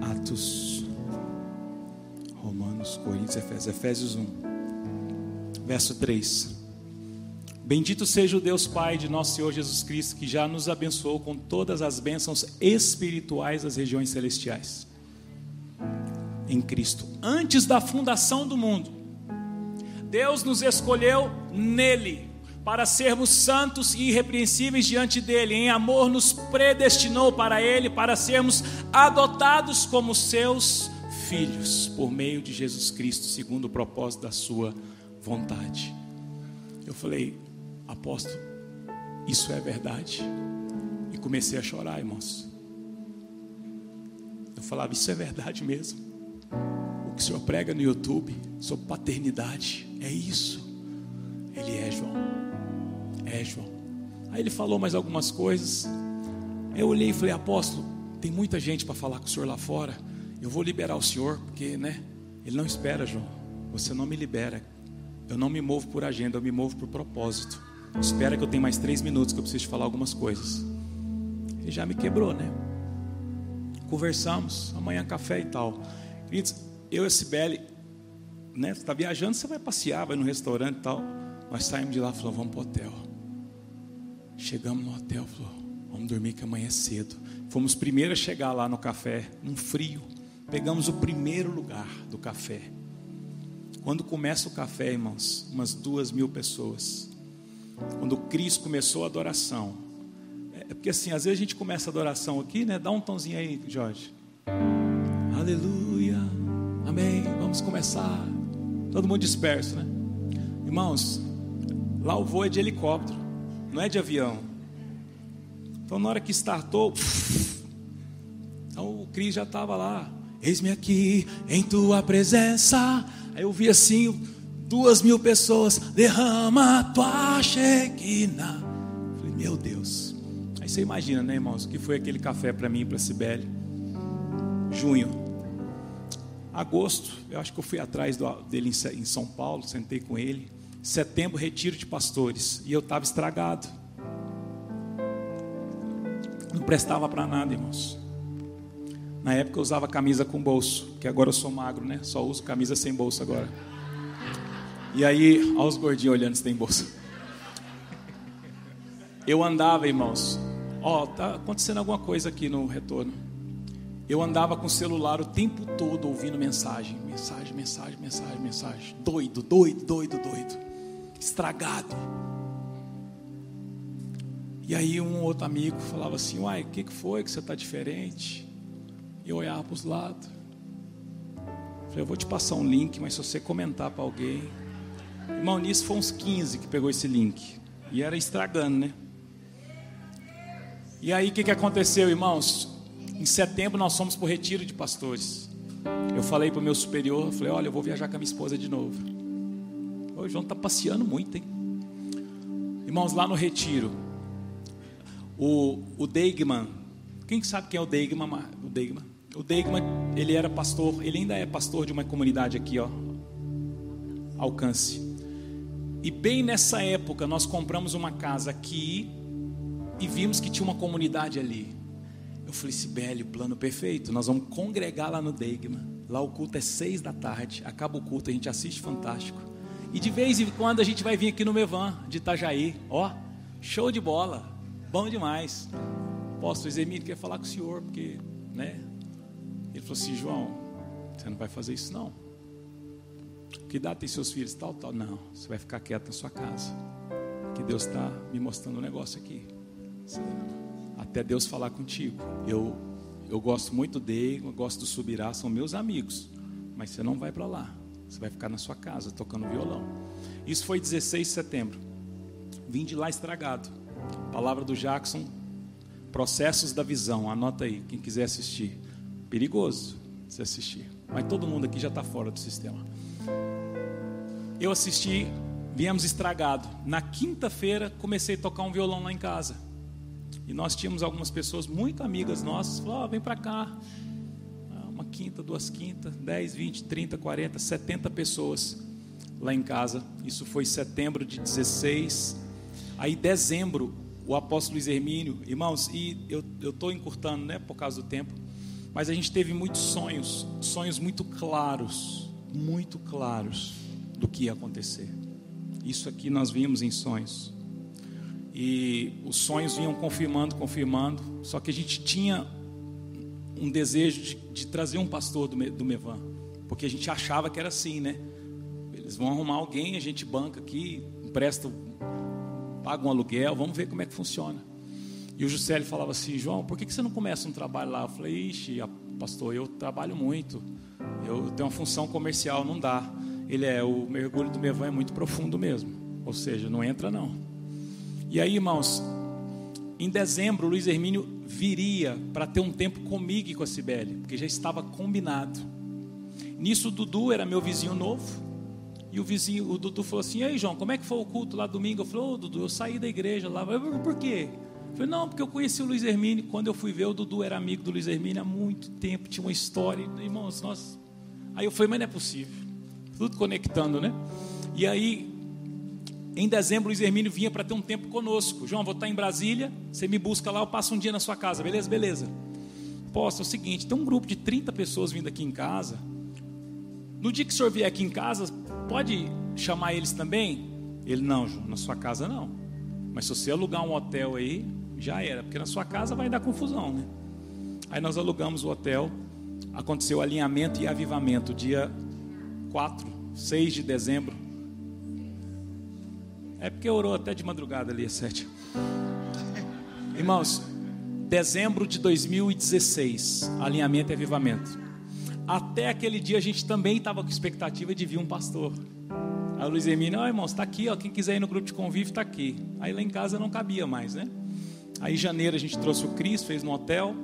Atos, Coríntios, Efésios, Efésios 1, verso 3. Bendito seja o Deus Pai de nosso Senhor Jesus Cristo, que já nos abençoou com todas as bênçãos espirituais das regiões celestiais. Em Cristo, antes da fundação do mundo, Deus nos escolheu nele para sermos santos e irrepreensíveis diante dele. Em amor nos predestinou para ele para sermos adotados como seus filhos por meio de Jesus Cristo, segundo o propósito da sua vontade. Eu falei, apóstolo, isso é verdade. E comecei a chorar, irmãos. Eu falava, isso é verdade mesmo. O que o senhor prega no YouTube sobre paternidade é isso. Ele é João. É João. Aí ele falou mais algumas coisas. Eu olhei e falei, apóstolo, tem muita gente para falar com o senhor lá fora. Eu vou liberar o senhor, porque, né? Ele não espera, João. Você não me libera. Eu não me movo por agenda, eu me movo por propósito. Espera que eu tenha mais três minutos que eu preciso te falar algumas coisas. Ele já me quebrou, né? Conversamos, amanhã café e tal. Queridos, eu e a Cibele, né? Você está viajando, você vai passear, vai no restaurante e tal. Nós saímos de lá e falamos, vamos para o hotel. Chegamos no hotel, falou, vamos dormir que amanhã é cedo. Fomos primeiro a chegar lá no café, num frio. Pegamos o primeiro lugar do café. Quando começa o café, irmãos, umas duas mil pessoas. Quando Cristo começou a adoração. É porque assim, às vezes a gente começa a adoração aqui, né? Dá um tonzinho aí, Jorge. Aleluia. Amém. Vamos começar. Todo mundo disperso, né? Irmãos, lá o voo é de helicóptero, não é de avião. Então na hora que startou, então o Cris já estava lá. Eis-me aqui em tua presença. Aí eu vi assim, duas mil pessoas, derrama a tua chequina. Falei, meu Deus. Aí você imagina, né, irmãos, o que foi aquele café para mim e para Sibeli. Junho, Agosto, eu acho que eu fui atrás dele em São Paulo, sentei com ele. Setembro, retiro de pastores. E eu estava estragado. Não prestava para nada, irmãos. Na época eu usava camisa com bolso, que agora eu sou magro, né? Só uso camisa sem bolso agora. E aí, olha os gordinhos olhando se tem bolso. Eu andava, irmãos. Ó, tá acontecendo alguma coisa aqui no retorno. Eu andava com o celular o tempo todo ouvindo mensagem, mensagem, mensagem, mensagem, mensagem. Doido, doido, doido, doido. Estragado. E aí um outro amigo falava assim: Uai, o que, que foi que você está diferente? E eu olhava para os lados. Falei, eu vou te passar um link, mas se você comentar para alguém. Irmão, nisso foi uns 15 que pegou esse link. E era estragando, né? E aí o que, que aconteceu, irmãos? Em setembro nós fomos para o retiro de pastores. Eu falei para o meu superior, falei, olha, eu vou viajar com a minha esposa de novo. O João está passeando muito, hein? Irmãos, lá no retiro, o, o Deigman, quem sabe quem é o Deigman? O Deigman, o Deigman, ele era pastor, ele ainda é pastor de uma comunidade aqui, ó, Alcance. E bem nessa época nós compramos uma casa aqui e vimos que tinha uma comunidade ali. Eu falei, Sibeli, plano perfeito. Nós vamos congregar lá no Deigma. Lá o culto é seis da tarde. Acaba o culto, a gente assiste Fantástico. E de vez em quando a gente vai vir aqui no Mevan, de Itajaí. Ó, show de bola. Bom demais. Posso, Exemir quer falar com o senhor, porque, né? Falou assim, João, você não vai fazer isso não. Que idade tem seus filhos? Tal, tal. Não, você vai ficar quieto na sua casa. Que Deus está me mostrando um negócio aqui. Até Deus falar contigo. Eu, eu gosto muito dele, eu gosto do Subirá, são meus amigos. Mas você não vai para lá. Você vai ficar na sua casa tocando violão. Isso foi 16 de setembro. Vim de lá estragado. Palavra do Jackson. Processos da visão. Anota aí, quem quiser assistir. Perigoso se assistir. Mas todo mundo aqui já está fora do sistema. Eu assisti, viemos estragado. Na quinta-feira comecei a tocar um violão lá em casa. E nós tínhamos algumas pessoas muito amigas nossas, falaram, oh, vem para cá. Ah, uma quinta, duas quintas, 10, 20, 30, 40, 70 pessoas lá em casa. Isso foi setembro de 16. Aí dezembro, o apóstolo Luiz Hermínio, irmãos, e eu estou encurtando, né, por causa do tempo, mas a gente teve muitos sonhos, sonhos muito claros, muito claros do que ia acontecer. Isso aqui nós vimos em sonhos. E os sonhos vinham confirmando, confirmando. Só que a gente tinha um desejo de, de trazer um pastor do, do Mevan. Porque a gente achava que era assim, né? Eles vão arrumar alguém, a gente banca aqui, empresta, paga um aluguel, vamos ver como é que funciona. E o Juscelio falava assim, João, por que você não começa um trabalho lá? Eu falei, ixi, pastor, eu trabalho muito. Eu tenho uma função comercial, não dá. Ele é, o mergulho do Mevan é muito profundo mesmo. Ou seja, não entra não. E aí, irmãos, em dezembro, o Luiz Hermínio viria para ter um tempo comigo e com a Cibele, porque já estava combinado. Nisso, o Dudu era meu vizinho novo. E o vizinho, o Dudu falou assim: Ei, João, como é que foi o culto lá domingo? Eu falei: Ô, oh, Dudu, eu saí da igreja lá. Eu, por quê? Falei: Não, porque eu conheci o Luiz Hermínio. Quando eu fui ver, o Dudu era amigo do Luiz Hermínio há muito tempo, tinha uma história. Irmãos, nós. Aí eu falei: Mas não é possível. Tudo conectando, né? E aí, em dezembro, o Luiz Hermínio vinha para ter um tempo conosco. João, vou estar em Brasília, você me busca lá, eu passo um dia na sua casa, beleza? Beleza. Posso, é o seguinte: tem um grupo de 30 pessoas vindo aqui em casa. No dia que o senhor vier aqui em casa, pode chamar eles também? Ele, não, João, na sua casa não. Mas se você alugar um hotel aí, já era, porque na sua casa vai dar confusão, né? Aí nós alugamos o hotel, aconteceu alinhamento e avivamento, dia 4, 6 de dezembro é porque orou até de madrugada ali, sete. Irmãos, dezembro de 2016, alinhamento e avivamento. Até aquele dia a gente também estava com expectativa de vir um pastor. O Luiz Hermínio, ó oh, irmãos, está aqui, ó, quem quiser ir no grupo de convívio está aqui. Aí lá em casa não cabia mais, né? Aí em janeiro a gente trouxe o Cris, fez no hotel.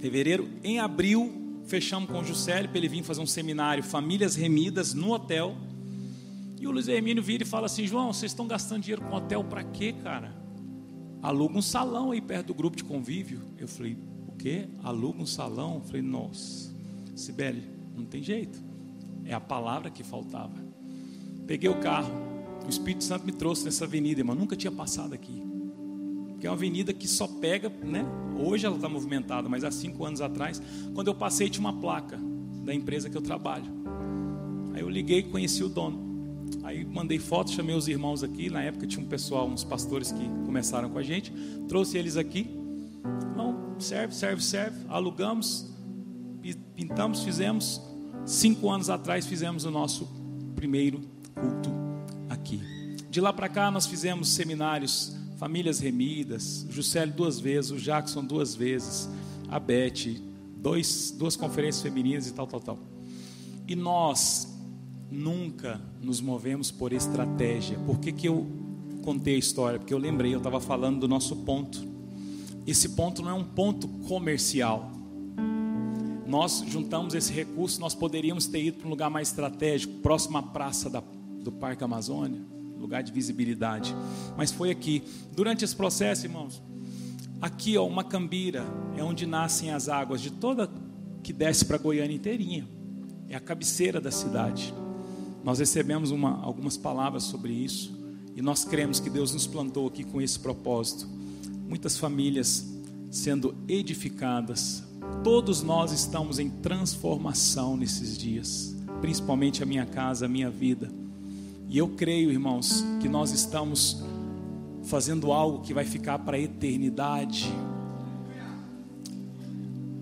Fevereiro, em abril, fechamos com o Juscelio para ele vir fazer um seminário Famílias Remidas no hotel. E o Luiz Hermínio vira e fala assim: João, vocês estão gastando dinheiro com hotel para quê, cara? Aluga um salão aí perto do grupo de convívio. Eu falei: O quê? Aluga um salão? Eu falei: Nossa, Sibeli, não tem jeito. É a palavra que faltava. Peguei o carro, o Espírito Santo me trouxe nessa avenida, irmão. Nunca tinha passado aqui. Porque é uma avenida que só pega, né? Hoje ela está movimentada, mas há cinco anos atrás, quando eu passei, tinha uma placa da empresa que eu trabalho. Aí eu liguei e conheci o dono. Aí mandei fotos, chamei os irmãos aqui. Na época tinha um pessoal, uns pastores que começaram com a gente. Trouxe eles aqui. Não, serve, serve, serve. Alugamos, pintamos, fizemos. Cinco anos atrás fizemos o nosso primeiro culto aqui. De lá para cá nós fizemos seminários, famílias remidas, Juscelio duas vezes, o Jackson duas vezes, a Beth, dois, duas conferências femininas e tal, tal, tal. E nós nunca nos movemos por estratégia. Por que, que eu contei a história? Porque eu lembrei, eu estava falando do nosso ponto. esse ponto não é um ponto comercial. Nós juntamos esse recurso, nós poderíamos ter ido para um lugar mais estratégico, próximo à praça da, do Parque Amazônia, lugar de visibilidade. Mas foi aqui. Durante esse processo, irmãos, aqui ó, uma cambira é onde nascem as águas de toda que desce para Goiânia inteirinha. É a cabeceira da cidade. Nós recebemos uma, algumas palavras sobre isso e nós cremos que Deus nos plantou aqui com esse propósito. Muitas famílias sendo edificadas. Todos nós estamos em transformação nesses dias, principalmente a minha casa, a minha vida. E eu creio, irmãos, que nós estamos fazendo algo que vai ficar para a eternidade.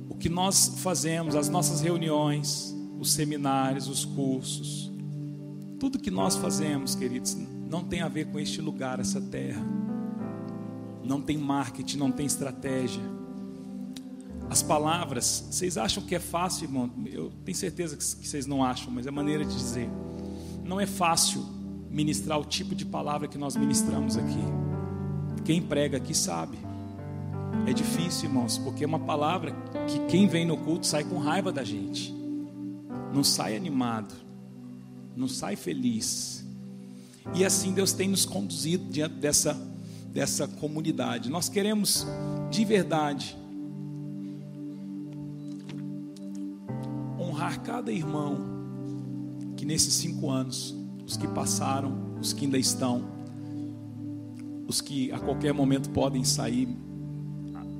O que nós fazemos, as nossas reuniões, os seminários, os cursos, tudo que nós fazemos, queridos, não tem a ver com este lugar, essa terra. Não tem marketing, não tem estratégia. As palavras, vocês acham que é fácil, irmão? Eu tenho certeza que vocês não acham, mas é maneira de dizer. Não é fácil ministrar o tipo de palavra que nós ministramos aqui. Quem prega aqui sabe. É difícil, irmãos, porque é uma palavra que quem vem no culto sai com raiva da gente. Não sai animado. Não sai feliz. E assim Deus tem nos conduzido diante dessa, dessa comunidade. Nós queremos de verdade honrar cada irmão que nesses cinco anos os que passaram, os que ainda estão, os que a qualquer momento podem sair,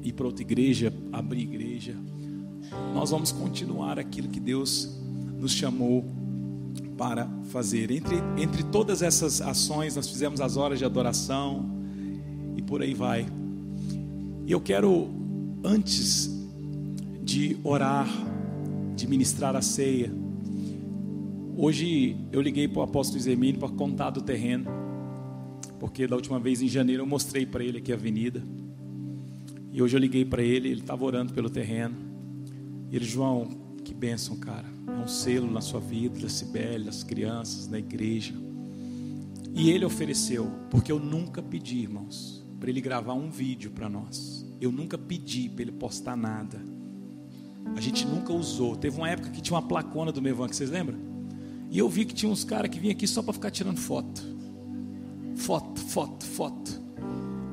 ir para outra igreja, abrir igreja. Nós vamos continuar aquilo que Deus nos chamou para fazer. Entre, entre todas essas ações, nós fizemos as horas de adoração e por aí vai. E eu quero, antes de orar, de ministrar a ceia, Hoje eu liguei para o apóstolo Zemini para contar do terreno, porque da última vez em janeiro eu mostrei para ele aqui a avenida. E hoje eu liguei para ele, ele estava orando pelo terreno. E ele, João, que bênção, cara. É um selo na sua vida, da Cibele, das crianças, da igreja. E ele ofereceu, porque eu nunca pedi, irmãos, para ele gravar um vídeo para nós. Eu nunca pedi para ele postar nada. A gente nunca usou. Teve uma época que tinha uma placona do Mevan, que vocês lembram? E eu vi que tinha uns caras que vinham aqui só para ficar tirando foto. Foto, foto, foto.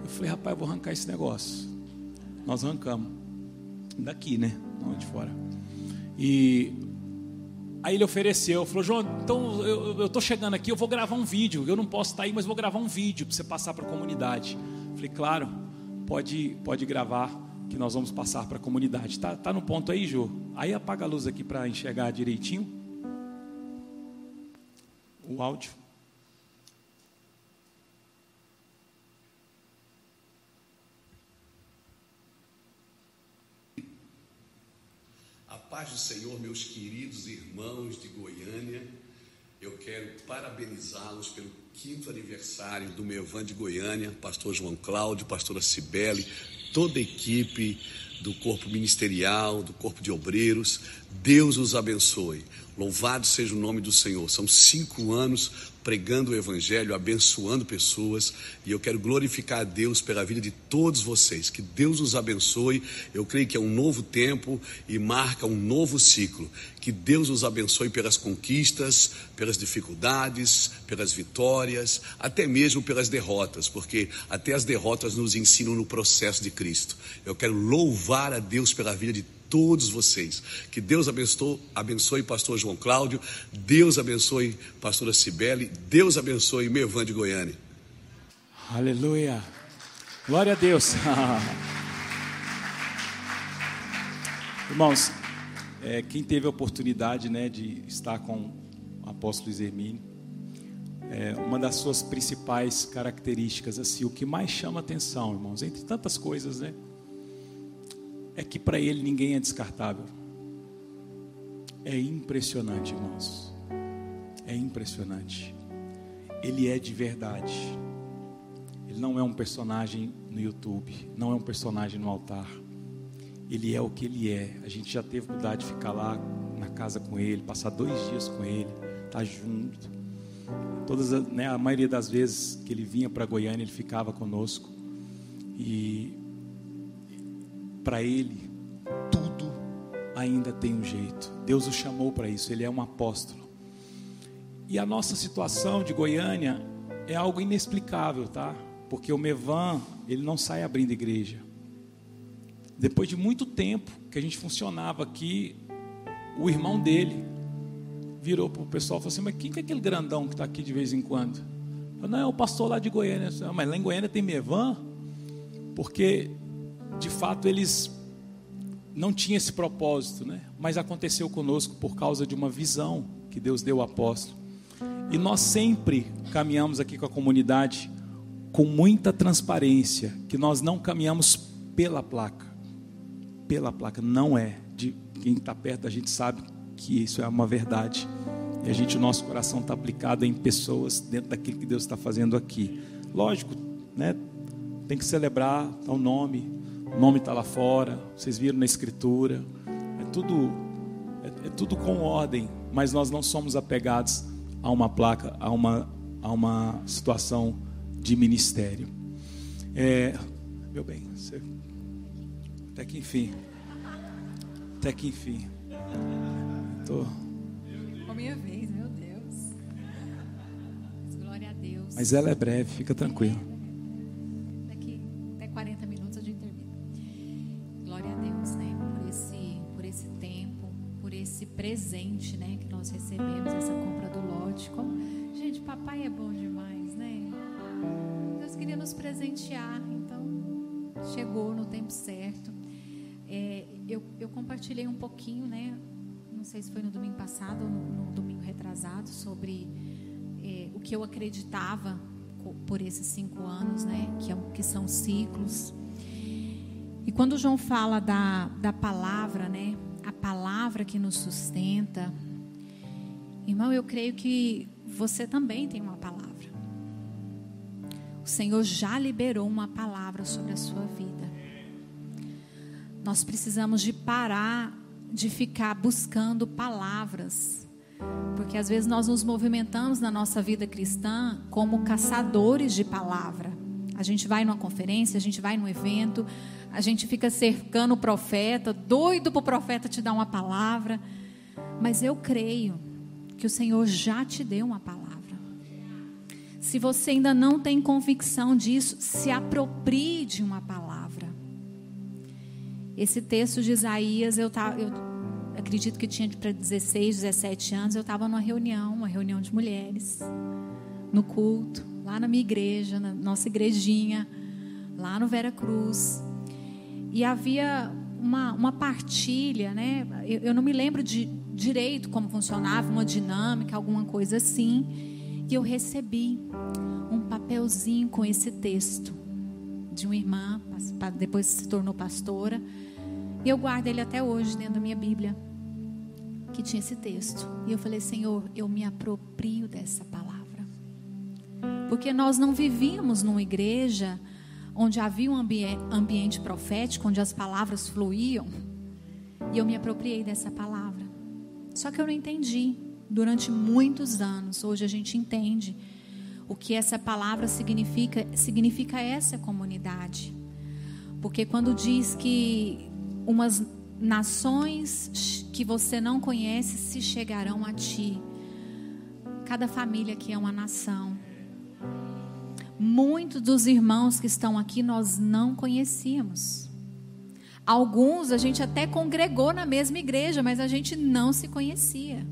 Eu falei, rapaz, eu vou arrancar esse negócio. Nós arrancamos. Daqui, né? Não de fora. E aí ele ofereceu, falou, João, então eu estou chegando aqui, eu vou gravar um vídeo. Eu não posso estar aí, mas vou gravar um vídeo para você passar para a comunidade. Eu falei, claro, pode, pode gravar, que nós vamos passar para a comunidade. Tá, tá no ponto aí, Jô? Aí apaga a luz aqui para enxergar direitinho o áudio. A paz do Senhor, meus queridos irmãos de Goiânia, eu quero parabenizá-los pelo quinto aniversário do Mevan de Goiânia, pastor João Cláudio, pastora Cibele, toda a equipe do corpo ministerial, do corpo de obreiros. Deus os abençoe. Louvado seja o nome do Senhor. São cinco anos pregando o Evangelho, abençoando pessoas, e eu quero glorificar a Deus pela vida de todos vocês. Que Deus os abençoe. Eu creio que é um novo tempo e marca um novo ciclo. Que Deus os abençoe pelas conquistas, pelas dificuldades, pelas vitórias, até mesmo pelas derrotas, porque até as derrotas nos ensinam no processo de Cristo. Eu quero louvar a Deus pela vida de todos vocês. Que Deus abençoe, abençoe pastor João Cláudio, Deus abençoe pastora Cibele, Deus abençoe Mevan de Goiânia. Aleluia. Glória a Deus. Irmãos, é, quem teve a oportunidade né, de estar com o apóstolo Hermínio, é, uma das suas principais características, assim, o que mais chama atenção, irmãos, entre tantas coisas, né? É que para ele ninguém é descartável. É impressionante, irmãos. É impressionante. Ele é de verdade. Ele não é um personagem no YouTube, não é um personagem no altar. Ele é o que ele é. A gente já teve oportunidade de ficar lá na casa com ele, passar dois dias com ele, estar tá junto. Todas, né, a maioria das vezes que ele vinha para Goiânia, ele ficava conosco. E para ele, tudo ainda tem um jeito. Deus o chamou para isso, ele é um apóstolo. E a nossa situação de Goiânia é algo inexplicável, tá? Porque o Mevan, ele não sai abrindo igreja. Depois de muito tempo que a gente funcionava aqui, o irmão dele virou para o pessoal e falou assim: Mas quem que é aquele grandão que está aqui de vez em quando? Eu, não, é o pastor lá de Goiânia. Disse, mas lá em Goiânia tem Mevan? Porque, de fato, eles não tinham esse propósito, né? Mas aconteceu conosco por causa de uma visão que Deus deu ao apóstolo. E nós sempre caminhamos aqui com a comunidade com muita transparência, que nós não caminhamos pela placa. Pela placa, não é. De quem está perto da gente sabe que isso é uma verdade. E a gente, o nosso coração está aplicado em pessoas dentro daquilo que Deus está fazendo aqui. Lógico, né? Tem que celebrar, o nome, o nome está lá fora, vocês viram na escritura. É tudo, é, é tudo com ordem, mas nós não somos apegados a uma placa, a uma, a uma situação de ministério. É, meu bem, você, até que enfim, até que enfim. Tô. Com a minha vez, meu Deus. Mas glória a Deus. Mas ela é breve, fica tranquilo. Presente, né? Que nós recebemos, essa compra do lote. Como... Gente, papai é bom demais, né? Deus queria nos presentear, então chegou no tempo certo. É, eu, eu compartilhei um pouquinho, né? Não sei se foi no domingo passado ou no, no domingo retrasado, sobre é, o que eu acreditava por esses cinco anos, né? Que, é, que são ciclos. E quando o João fala da, da palavra, né? A palavra que nos sustenta. Irmão, eu creio que você também tem uma palavra. O Senhor já liberou uma palavra sobre a sua vida. Nós precisamos de parar de ficar buscando palavras. Porque às vezes nós nos movimentamos na nossa vida cristã como caçadores de palavra. A gente vai numa conferência, a gente vai num evento, a gente fica cercando o profeta, doido para o profeta te dar uma palavra. Mas eu creio que o Senhor já te deu uma palavra. Se você ainda não tem convicção disso, se aproprie de uma palavra. Esse texto de Isaías, eu, tá, eu acredito que tinha para 16, 17 anos, eu estava numa reunião, uma reunião de mulheres, no culto, lá na minha igreja, na nossa igrejinha, lá no Vera Cruz. E havia uma, uma partilha, né? Eu, eu não me lembro de direito como funcionava, uma dinâmica, alguma coisa assim. E eu recebi um papelzinho com esse texto de uma irmã, depois se tornou pastora. E eu guardo ele até hoje dentro da minha Bíblia, que tinha esse texto. E eu falei, Senhor, eu me aproprio dessa palavra. Porque nós não vivíamos numa igreja onde havia um ambi- ambiente profético, onde as palavras fluíam. E eu me apropriei dessa palavra. Só que eu não entendi durante muitos anos. Hoje a gente entende o que essa palavra significa, significa essa comunidade. Porque quando diz que umas nações que você não conhece se chegarão a ti. Cada família aqui é uma nação. Muitos dos irmãos que estão aqui nós não conhecíamos. Alguns a gente até congregou na mesma igreja, mas a gente não se conhecia.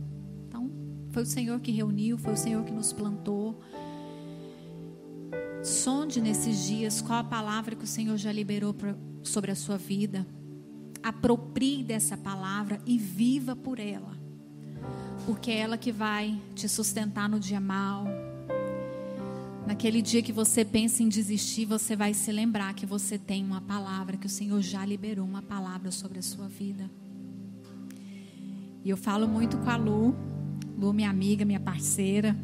Então, foi o Senhor que reuniu, foi o Senhor que nos plantou. Sonde nesses dias qual a palavra que o Senhor já liberou pra, sobre a sua vida. Aproprie dessa palavra e viva por ela. Porque é ela que vai te sustentar no dia mal. Naquele dia que você pensa em desistir, você vai se lembrar que você tem uma palavra, que o Senhor já liberou uma palavra sobre a sua vida. E eu falo muito com a Lu, Lu, minha amiga, minha parceira.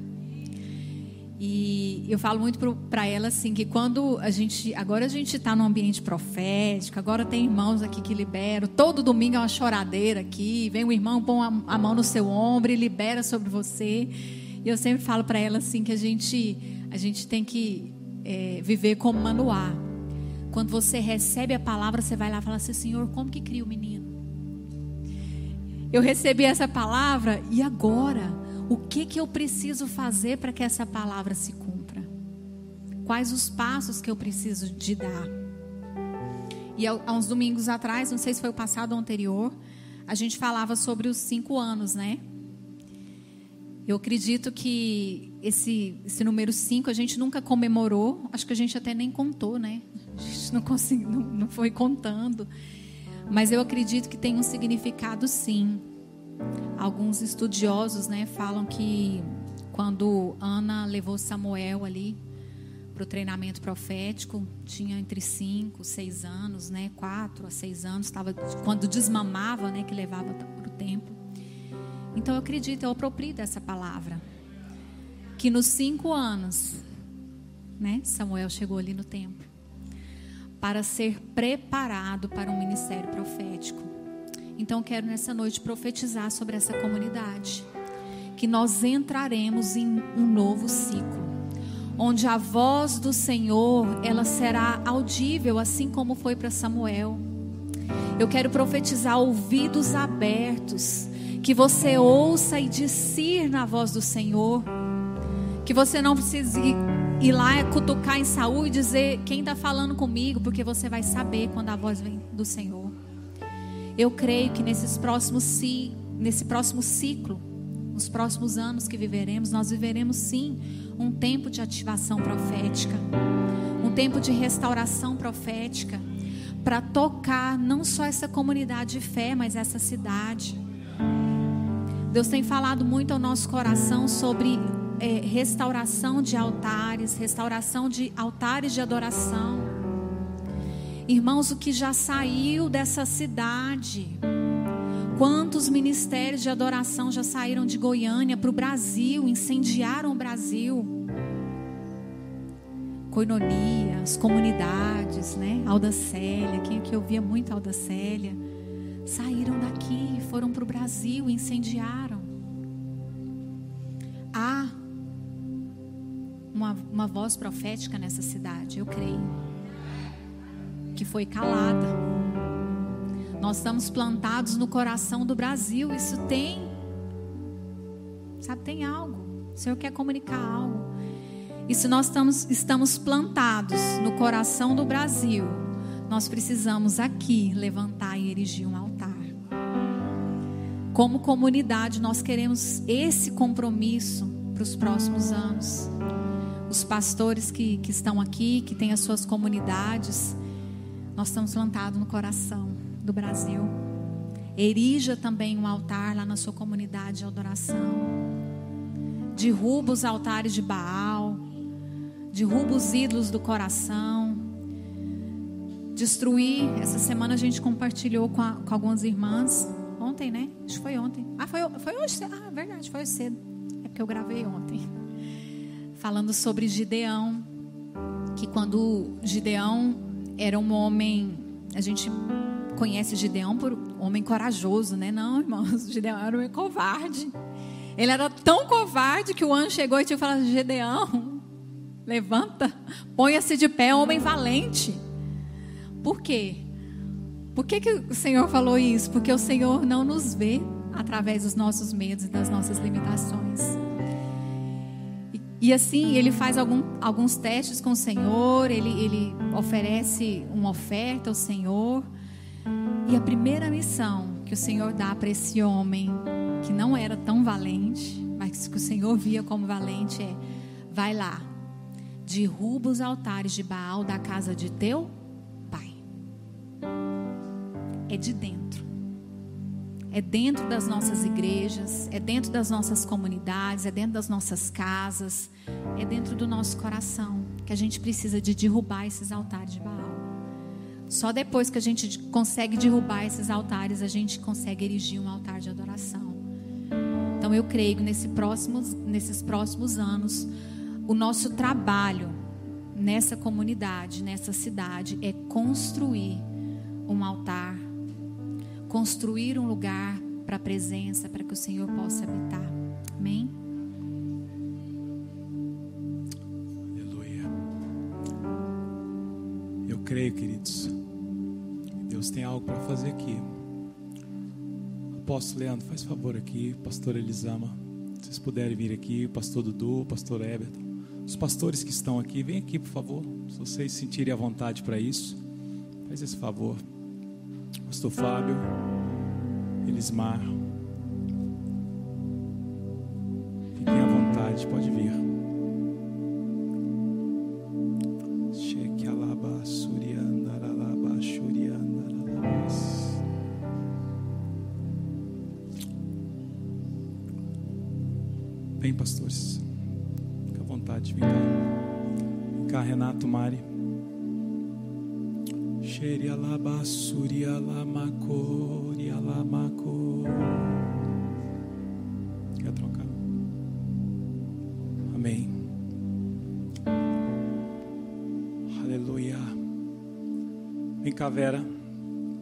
E eu falo muito para ela assim que quando a gente, agora a gente está num ambiente profético, agora tem irmãos aqui que liberam. Todo domingo é uma choradeira aqui, vem um irmão põe a, mão no seu ombro e libera sobre você. E eu sempre falo para ela assim que a gente a gente tem que é, viver como Manoá. quando você recebe a palavra, você vai lá e fala assim: Senhor, como que cria o menino? Eu recebi essa palavra e agora? O que, que eu preciso fazer para que essa palavra se cumpra? Quais os passos que eu preciso de dar? E há uns domingos atrás, não sei se foi o passado ou anterior, a gente falava sobre os cinco anos, né? Eu acredito que esse, esse número 5 a gente nunca comemorou, acho que a gente até nem contou, né? A gente não, consegui, não, não foi contando. Mas eu acredito que tem um significado sim. Alguns estudiosos né, falam que quando Ana levou Samuel ali para o treinamento profético, tinha entre 5, 6 anos, né, 4 a 6 anos, estava quando desmamava, né, que levava para o templo. Então eu acredito, eu aproprio dessa palavra. Que nos cinco anos, né, Samuel chegou ali no templo para ser preparado para um ministério profético. Então quero nessa noite profetizar sobre essa comunidade, que nós entraremos em um novo ciclo, onde a voz do Senhor, ela será audível assim como foi para Samuel. Eu quero profetizar ouvidos abertos que você ouça e discirna a voz do Senhor. Que você não precise ir, lá cutucar em Saúl e dizer quem está falando comigo, porque você vai saber quando a voz vem do Senhor. Eu creio que nesses próximos, nesse próximo ciclo, nos próximos anos que viveremos, nós viveremos sim um tempo de ativação profética, um tempo de restauração profética, para tocar não só essa comunidade de fé, mas essa cidade. Deus tem falado muito ao nosso coração sobre é, restauração de altares, restauração de altares de adoração. Irmãos, o que já saiu dessa cidade? Quantos ministérios de adoração já saíram de Goiânia para o Brasil, incendiaram o Brasil? Coinonia, as comunidades, né? Alda Célia, quem aqui ouvia muito Alda Célia? saíram daqui foram para o Brasil incendiaram. Há uma, uma voz profética nessa cidade, eu creio, que foi calada. Nós estamos plantados no coração do Brasil, isso tem, sabe, tem algo. O Senhor quer comunicar algo. E se nós estamos, estamos plantados no coração do Brasil, nós precisamos aqui levantar e erigir um altar. Como comunidade, nós queremos esse compromisso para os próximos anos. Os pastores que, que estão aqui, que têm as suas comunidades, nós estamos plantados no coração do Brasil. Erija também um altar lá na sua comunidade de adoração. Derruba os altares de Baal. Derruba os ídolos do coração destruir. Essa semana a gente compartilhou com, a, com algumas irmãs. Ontem, né? Acho que foi ontem. Ah, foi, foi hoje. Ah, verdade, foi hoje cedo. É porque eu gravei ontem. Falando sobre Gideão. Que quando Gideão era um homem. A gente conhece Gideão por homem corajoso, né? Não, irmãos. Gideão era um covarde. Ele era tão covarde que o anjo chegou e tinha falado: Gideão, levanta, ponha-se de pé, homem valente. Por quê? Por que, que o Senhor falou isso? Porque o Senhor não nos vê através dos nossos medos e das nossas limitações. E, assim, ele faz algum, alguns testes com o Senhor, ele, ele oferece uma oferta ao Senhor. E a primeira missão que o Senhor dá para esse homem, que não era tão valente, mas que o Senhor via como valente, é: vai lá, derruba os altares de Baal da casa de teu é de dentro. É dentro das nossas igrejas, é dentro das nossas comunidades, é dentro das nossas casas, é dentro do nosso coração que a gente precisa de derrubar esses altares de Baal. Só depois que a gente consegue derrubar esses altares, a gente consegue erigir um altar de adoração. Então eu creio que nesse próximos, nesses próximos anos, o nosso trabalho nessa comunidade, nessa cidade, é construir um altar construir um lugar para a presença, para que o Senhor possa habitar. Amém? Aleluia. Eu creio, queridos. Deus tem algo para fazer aqui. Apóstolo Leandro, faz favor aqui, pastor Elisama. Se vocês puderem vir aqui, pastor Dudu, pastor Everton. Os pastores que estão aqui, vem aqui, por favor. Se vocês sentirem a vontade para isso, faz esse favor. Pastor Fábio, Elismar. Fiquem à vontade, pode vir. Quer trocar? Amém. Aleluia. Vem cá, Vera.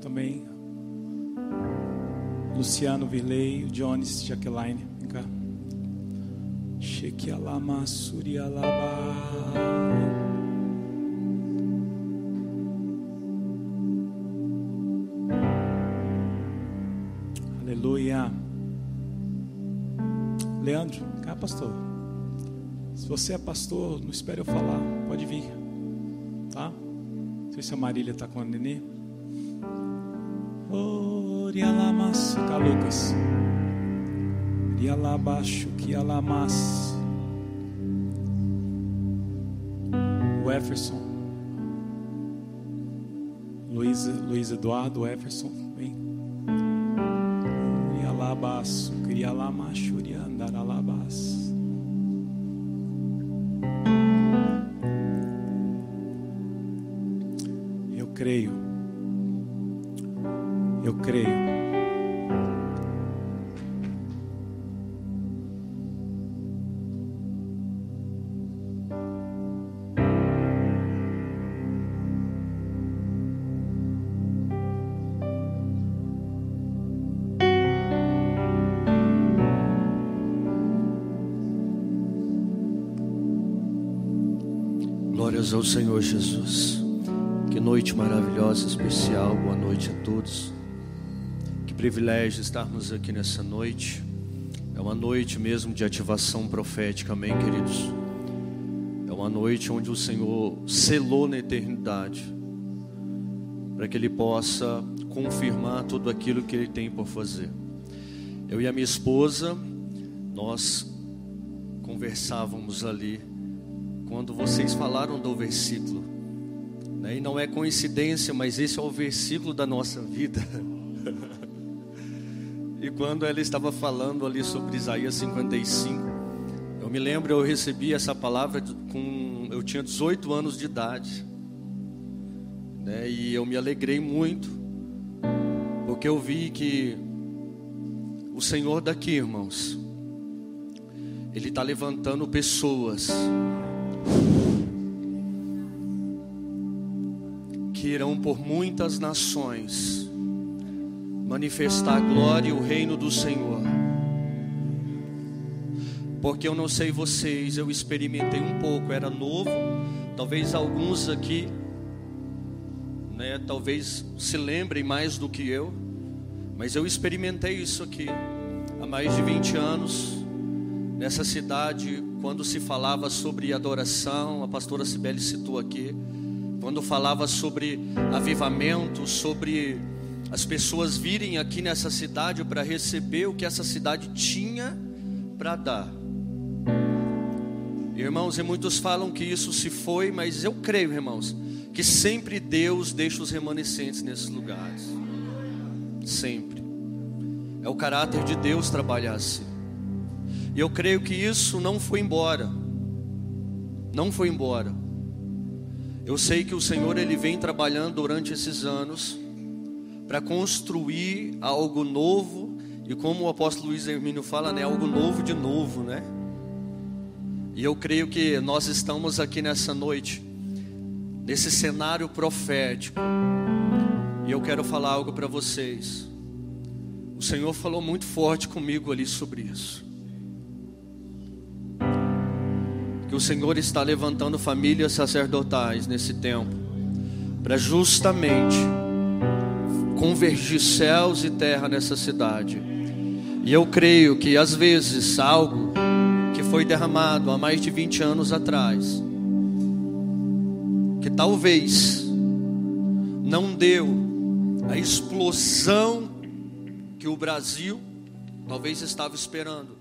Também. Luciano Virley, Jones, Jaqueline. Vem cá. Shekialama Surialaba. Aleluia. Leandro, cá, pastor. Se você é pastor, não espere eu falar. Pode vir. Tá? Não sei se a Marília está com a nenê. Orialamas. Cá, Lucas. Rialabaixo, Kialamas. O Jefferson. Luiz, Luiz Eduardo, Jefferson, vem. Rialabaço, Crialamacho, Riandaralabas. Eu creio. Eu creio. Ao Senhor Jesus. Que noite maravilhosa, especial. Boa noite a todos. Que privilégio estarmos aqui nessa noite. É uma noite mesmo de ativação profética, amém, queridos? É uma noite onde o Senhor selou na eternidade, para que Ele possa confirmar tudo aquilo que Ele tem por fazer. Eu e a minha esposa, nós conversávamos ali quando vocês falaram do versículo. Né? E não é coincidência, mas esse é o versículo da nossa vida. e quando ela estava falando ali sobre Isaías 55, eu me lembro, eu recebi essa palavra com. Eu tinha 18 anos de idade. Né? E eu me alegrei muito, porque eu vi que o Senhor daqui, irmãos, Ele está levantando pessoas que irão por muitas nações manifestar a glória e o reino do Senhor. Porque eu não sei vocês, eu experimentei um pouco, era novo, talvez alguns aqui, né, talvez se lembrem mais do que eu, mas eu experimentei isso aqui há mais de 20 anos, nessa cidade, quando se falava sobre adoração, a pastora Cibele citou aqui, quando falava sobre avivamento, sobre as pessoas virem aqui nessa cidade para receber o que essa cidade tinha para dar. Irmãos, e muitos falam que isso se foi, mas eu creio, irmãos, que sempre Deus deixa os remanescentes nesses lugares. Sempre. É o caráter de Deus trabalhar assim. E eu creio que isso não foi embora. Não foi embora. Eu sei que o Senhor ele vem trabalhando durante esses anos para construir algo novo e como o apóstolo Luiz Hermínio fala, né, algo novo de novo, né? E eu creio que nós estamos aqui nessa noite nesse cenário profético. E eu quero falar algo para vocês. O Senhor falou muito forte comigo ali sobre isso. O Senhor está levantando famílias sacerdotais nesse tempo, para justamente convergir céus e terra nessa cidade. E eu creio que às vezes algo que foi derramado há mais de 20 anos atrás, que talvez não deu a explosão que o Brasil talvez estava esperando.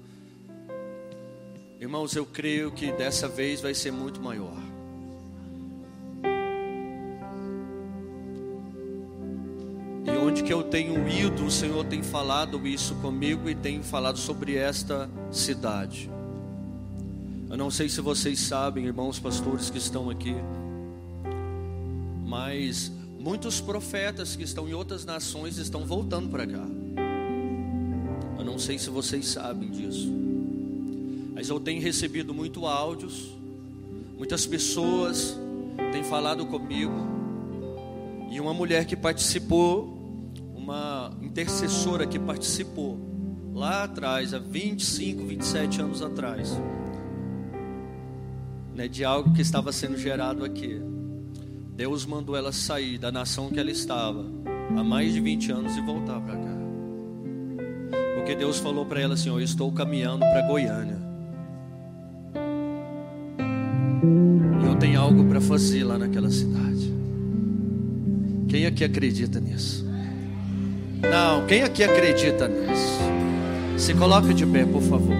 Irmãos, eu creio que dessa vez vai ser muito maior. E onde que eu tenho ido, o Senhor tem falado isso comigo e tem falado sobre esta cidade. Eu não sei se vocês sabem, irmãos pastores que estão aqui, mas muitos profetas que estão em outras nações estão voltando para cá. Eu não sei se vocês sabem disso, mas eu tenho recebido muito áudios, muitas pessoas têm falado comigo, e uma mulher que participou, uma intercessora que participou lá atrás, há 25, 27 anos atrás, né, de algo que estava sendo gerado aqui. Deus mandou ela sair da nação que ela estava há mais de 20 anos e voltar para cá. Porque Deus falou para ela assim: Eu estou caminhando para Goiânia. Eu tenho algo para fazer lá naquela cidade. Quem aqui acredita nisso? Não, quem aqui acredita nisso? Se coloque de pé, por favor.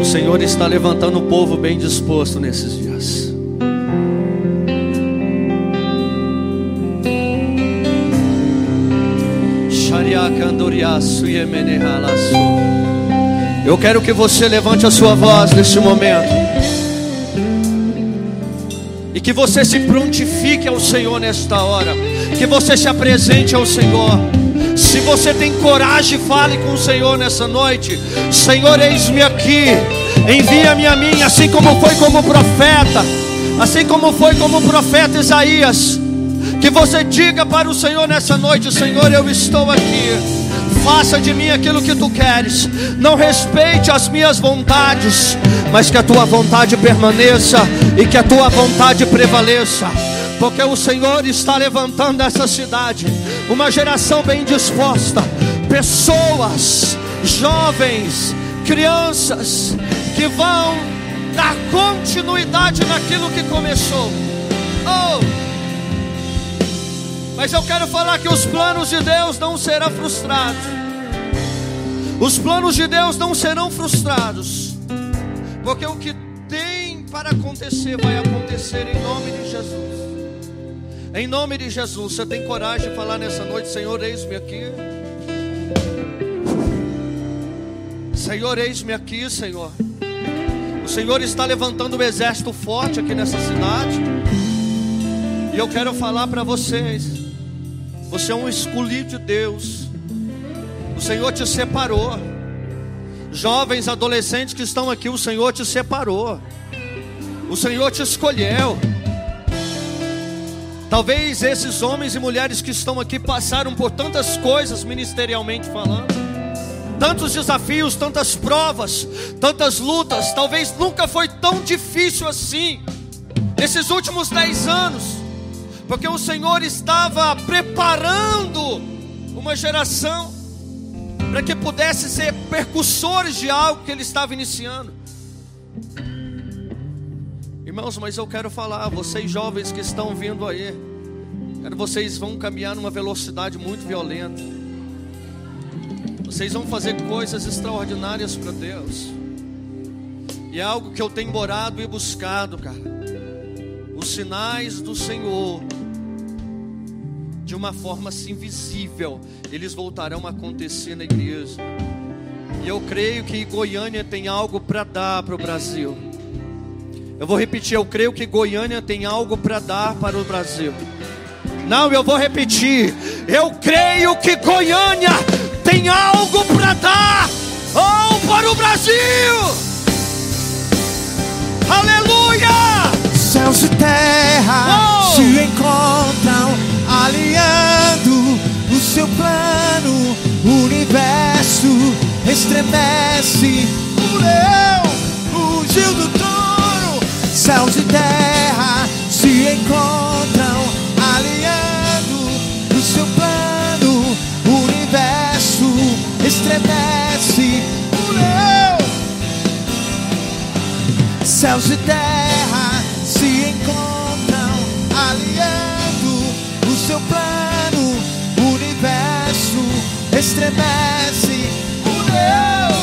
O Senhor está levantando o povo bem disposto nesses dias. Eu quero que você levante a sua voz neste momento. E que você se prontifique ao Senhor nesta hora. Que você se apresente ao Senhor. Se você tem coragem, fale com o Senhor nessa noite. Senhor, eis-me aqui. Envia-me a mim, assim como foi como profeta. Assim como foi como profeta Isaías. Que você diga para o Senhor nessa noite: Senhor, eu estou aqui. Faça de mim aquilo que tu queres. Não respeite as minhas vontades, mas que a tua vontade permaneça e que a tua vontade prevaleça. Porque o Senhor está levantando essa cidade, uma geração bem disposta, pessoas, jovens, crianças, que vão dar continuidade naquilo que começou. Oh! Mas eu quero falar que os planos de Deus não serão frustrados. Os planos de Deus não serão frustrados. Porque o que tem para acontecer vai acontecer em nome de Jesus. Em nome de Jesus, você tem coragem de falar nessa noite, Senhor, eis-me aqui. Senhor, eis-me aqui, Senhor. O Senhor está levantando um exército forte aqui nessa cidade. E eu quero falar para vocês. Você é um escolhido de Deus. O Senhor te separou. Jovens, adolescentes que estão aqui, o Senhor te separou. O Senhor te escolheu. Talvez esses homens e mulheres que estão aqui passaram por tantas coisas ministerialmente falando, tantos desafios, tantas provas, tantas lutas. Talvez nunca foi tão difícil assim. Nesses últimos dez anos, porque o Senhor estava preparando uma geração para que pudesse ser percussores de algo que Ele estava iniciando. Irmãos, mas eu quero falar, vocês jovens que estão vindo aí, quero vocês vão caminhar numa velocidade muito violenta. Vocês vão fazer coisas extraordinárias para Deus. E é algo que eu tenho morado e buscado, cara. Os sinais do Senhor de uma forma assim visível, eles voltarão a acontecer na igreja. E eu creio que Goiânia tem algo para dar para o Brasil. Eu vou repetir, eu creio que Goiânia tem algo para dar para o Brasil. Não, eu vou repetir. Eu creio que Goiânia tem algo para dar oh, para o Brasil. Aleluia! Céus e terra oh! se encontram alinhando o seu plano. O universo estremece. O leão fugiu do trono. Céus e terra se encontram, alinhando o seu plano. O universo estremece. O leão céus e terra estremece. O leão.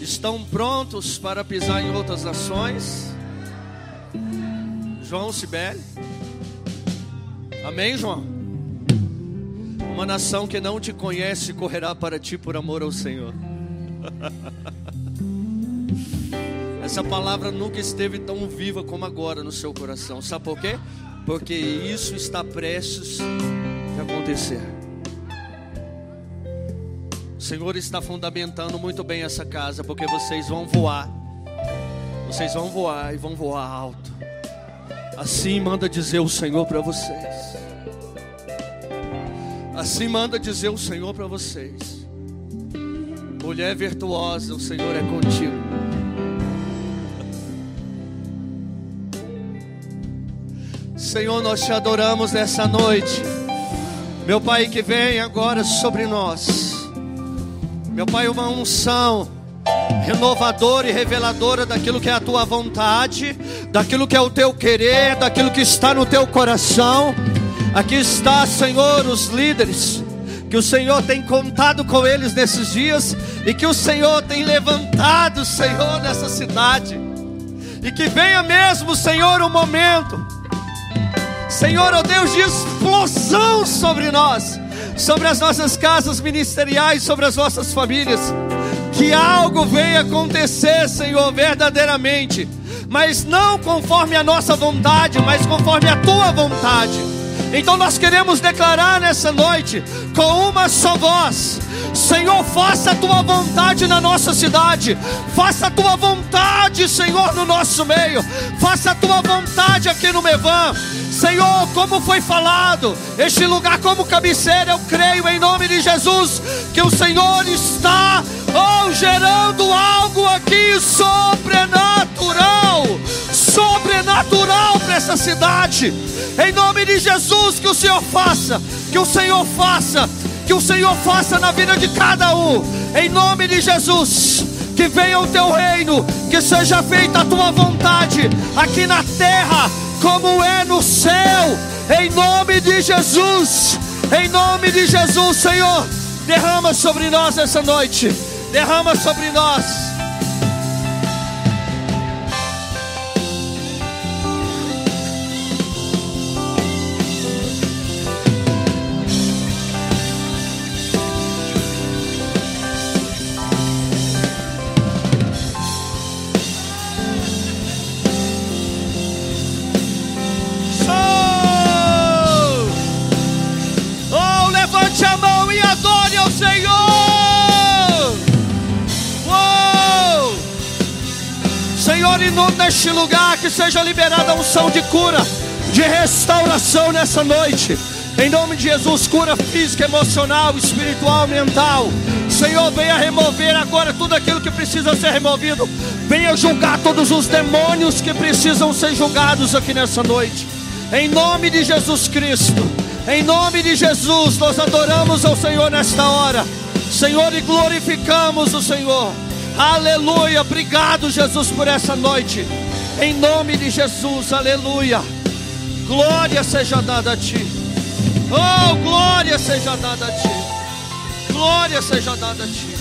Estão prontos para pisar em outras nações? João Sibeli? Amém, João? Uma nação que não te conhece correrá para ti por amor ao Senhor. Essa palavra nunca esteve tão viva como agora no seu coração. Sabe por quê? Porque isso está prestes a acontecer. O Senhor está fundamentando muito bem essa casa, porque vocês vão voar. Vocês vão voar e vão voar alto. Assim manda dizer o Senhor para vocês. Assim manda dizer o Senhor para vocês. Mulher virtuosa, o Senhor é contigo. Senhor, nós te adoramos nessa noite. Meu Pai, que vem agora sobre nós. Meu Pai, uma unção renovadora e reveladora daquilo que é a tua vontade, daquilo que é o teu querer, daquilo que está no teu coração. Aqui está, Senhor, os líderes que o Senhor tem contado com eles nesses dias e que o Senhor tem levantado, Senhor, nessa cidade. E que venha mesmo, Senhor, o um momento, Senhor, ó oh Deus, de explosão sobre nós, sobre as nossas casas ministeriais, sobre as nossas famílias. Que algo venha acontecer, Senhor, verdadeiramente, mas não conforme a nossa vontade, mas conforme a tua vontade. Então nós queremos declarar nessa noite, com uma só voz: Senhor, faça a tua vontade na nossa cidade, faça a tua vontade, Senhor, no nosso meio, faça a tua vontade aqui no Mevan. Senhor, como foi falado, este lugar como cabeceira, eu creio em nome de Jesus que o Senhor está oh, gerando algo aqui sobrenatural, sobrenatural para essa cidade. Em nome de Jesus, que o Senhor faça, que o Senhor faça, que o Senhor faça na vida de cada um. Em nome de Jesus, que venha o teu reino, que seja feita a tua vontade aqui na terra, como é no céu. Em nome de Jesus, em nome de Jesus, Senhor, derrama sobre nós essa noite. Derrama sobre nós. Senhor, inunda este lugar, que seja liberada a unção de cura, de restauração nessa noite. Em nome de Jesus, cura física, emocional, espiritual, mental. Senhor, venha remover agora tudo aquilo que precisa ser removido. Venha julgar todos os demônios que precisam ser julgados aqui nessa noite. Em nome de Jesus Cristo. Em nome de Jesus, nós adoramos ao Senhor nesta hora. Senhor, e glorificamos o Senhor. Aleluia. Obrigado, Jesus, por essa noite. Em nome de Jesus, aleluia. Glória seja dada a ti. Oh, glória seja dada a ti. Glória seja dada a ti.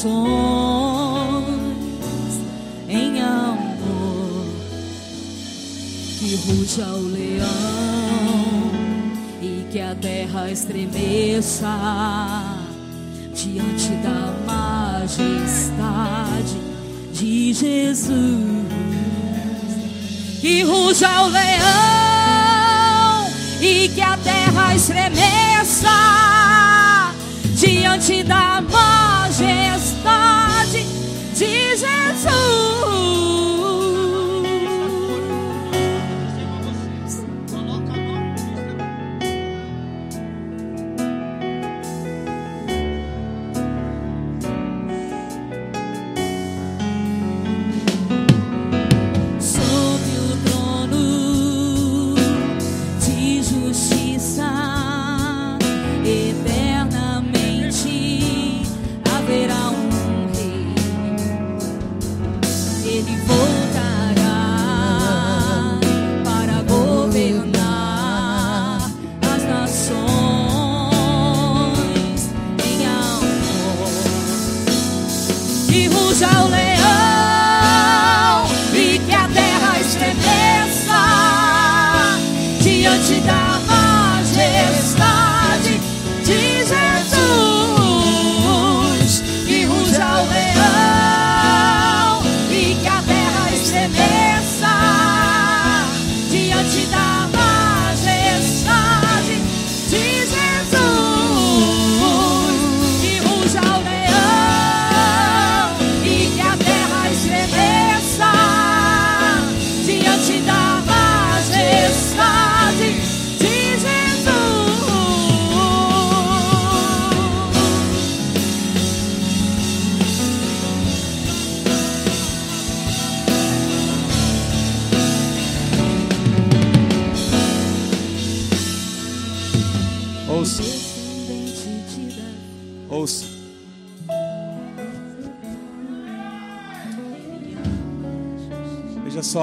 As nações em amor. Que ruja o leão e que a terra estremeça diante da majestade de Jesus. Que ruja o leão e que a terra estremeça diante da majestade Jesus.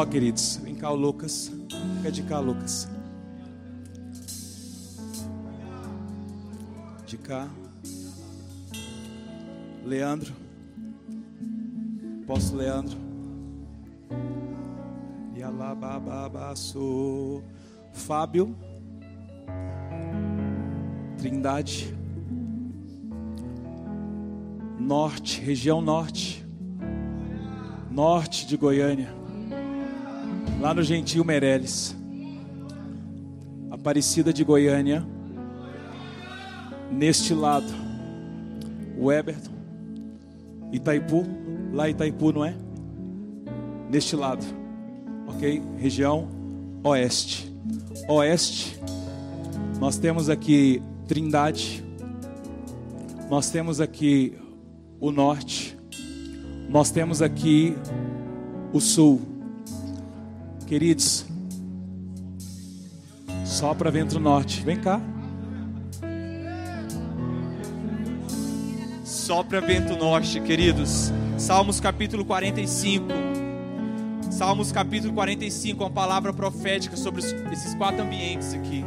Queridos. Vem cá o Lucas. Fica de cá, Lucas. De cá. Leandro. Posso, Leandro. E alababaço. Fábio. Trindade. Norte, região norte. Norte de Goiânia lá no Gentil Meirelles, Aparecida de Goiânia, neste lado, o Eberton, Itaipu, lá Itaipu, não é? Neste lado, ok? Região Oeste. Oeste, nós temos aqui Trindade, nós temos aqui o Norte, nós temos aqui o Sul. Queridos, sopra vento norte. Vem cá. Sopra vento norte, queridos. Salmos capítulo 45. Salmos capítulo 45, uma palavra profética sobre esses quatro ambientes aqui.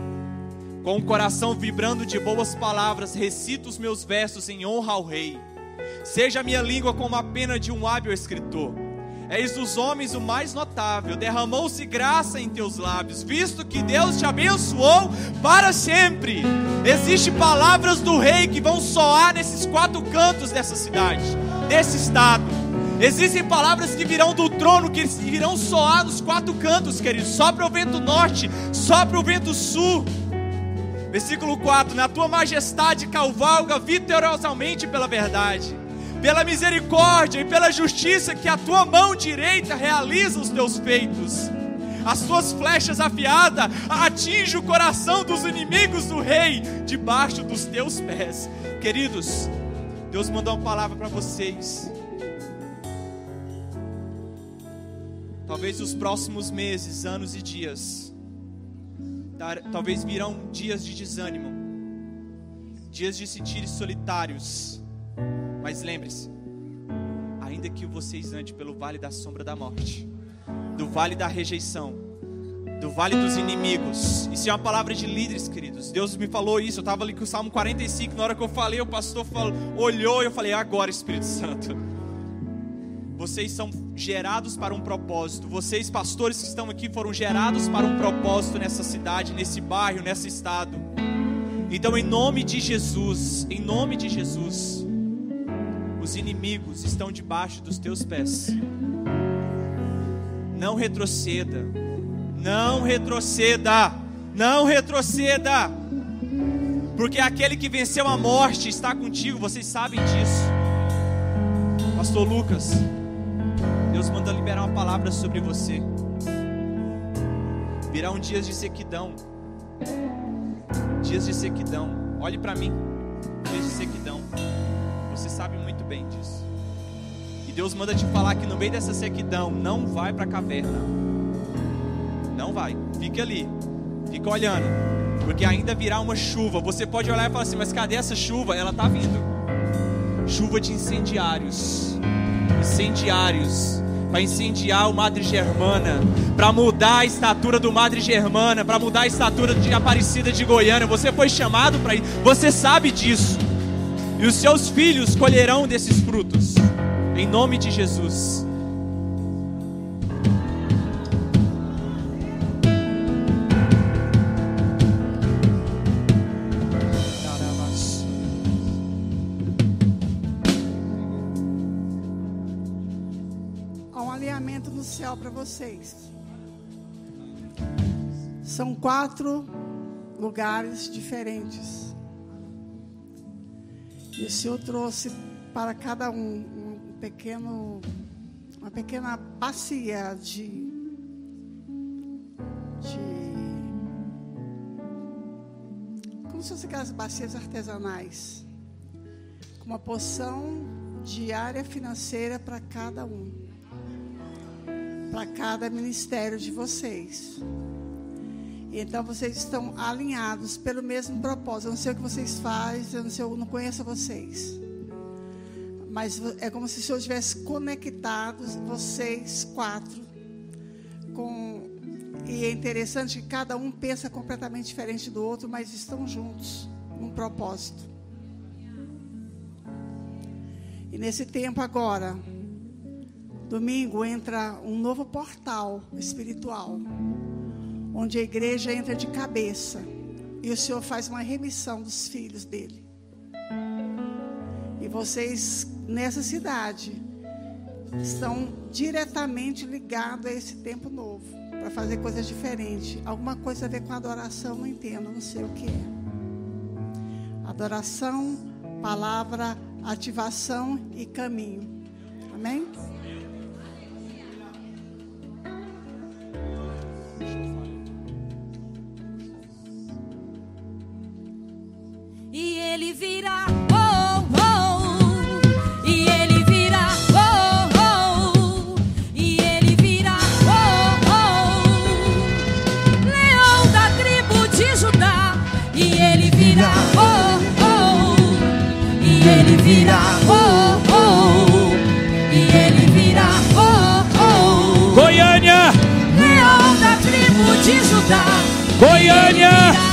Com o coração vibrando de boas palavras, recito os meus versos em honra ao Rei. Seja a minha língua como a pena de um hábil escritor És dos homens o mais notável, derramou-se graça em teus lábios, visto que Deus te abençoou para sempre. Existem palavras do rei que vão soar nesses quatro cantos dessa cidade, desse estado. Existem palavras que virão do trono, que irão soar nos quatro cantos, queridos. Sopra o vento norte, sopra o vento sul. Versículo 4: Na tua majestade cavalga vitoriosamente pela verdade pela misericórdia e pela justiça que a tua mão direita realiza os teus feitos. As tuas flechas afiadas atingem o coração dos inimigos do rei debaixo dos teus pés. Queridos, Deus mandou uma palavra para vocês. Talvez os próximos meses, anos e dias Talvez virão dias de desânimo, dias de sentir solitários. Mas lembre-se, ainda que vocês andem pelo vale da sombra da morte, do vale da rejeição, do vale dos inimigos. Isso é uma palavra de líderes, queridos. Deus me falou isso. Eu estava ali com o Salmo 45. Na hora que eu falei, o pastor falou, olhou e eu falei: "É agora, Espírito Santo. Vocês são gerados para um propósito. Vocês, pastores que estão aqui, foram gerados para um propósito nessa cidade, nesse bairro, nesse estado. Então, em nome de Jesus, em nome de Jesus, os inimigos estão debaixo dos teus pés. Não retroceda. Não retroceda. Não retroceda. Porque aquele que venceu a morte está contigo, vocês sabem disso. Pastor Lucas, Deus manda liberar uma palavra sobre você. Virá um dias de sequidão. Dias de sequidão. Olhe para mim. Dias de sequidão. Você sabe muito bem disso. E Deus manda te falar que no meio dessa sequidão, não vai para a caverna. Não vai. Fique ali. Fica olhando. Porque ainda virá uma chuva. Você pode olhar e falar assim: Mas cadê essa chuva? Ela está vindo. Chuva de incendiários. Incendiários. Para incendiar o Madre Germana. Para mudar a estatura do Madre Germana. Para mudar a estatura de Aparecida de Goiânia. Você foi chamado para isso. Você sabe disso. E os seus filhos colherão desses frutos. Em nome de Jesus. Há um alinhamento no céu para vocês. São quatro lugares diferentes. E o Senhor trouxe para cada um um pequeno, uma pequena bacia de, de como se fossem aquelas bacias artesanais, com uma poção diária financeira para cada um para cada ministério de vocês. Então vocês estão alinhados pelo mesmo propósito. Eu não sei o que vocês fazem, eu não, sei, eu não conheço vocês. Mas é como se o Senhor tivesse conectado vocês quatro com e é interessante que cada um pensa completamente diferente do outro, mas estão juntos num propósito. E nesse tempo agora, Domingo entra um novo portal espiritual, onde a igreja entra de cabeça e o Senhor faz uma remissão dos filhos dele. E vocês nessa cidade estão diretamente ligados a esse tempo novo, para fazer coisas diferentes. Alguma coisa a ver com adoração, não entendo, não sei o que é. Adoração, palavra, ativação e caminho. Amém? E ele virá, oh, oh, e ele virá, oh, oh, e ele virá, oh, oh, leão da tribo de Judá, e ele virá, oh, oh, e ele virá, oh, oh, e ele virá, oh, oh, Goiânia! leão da tribo de Judá. Goiânia!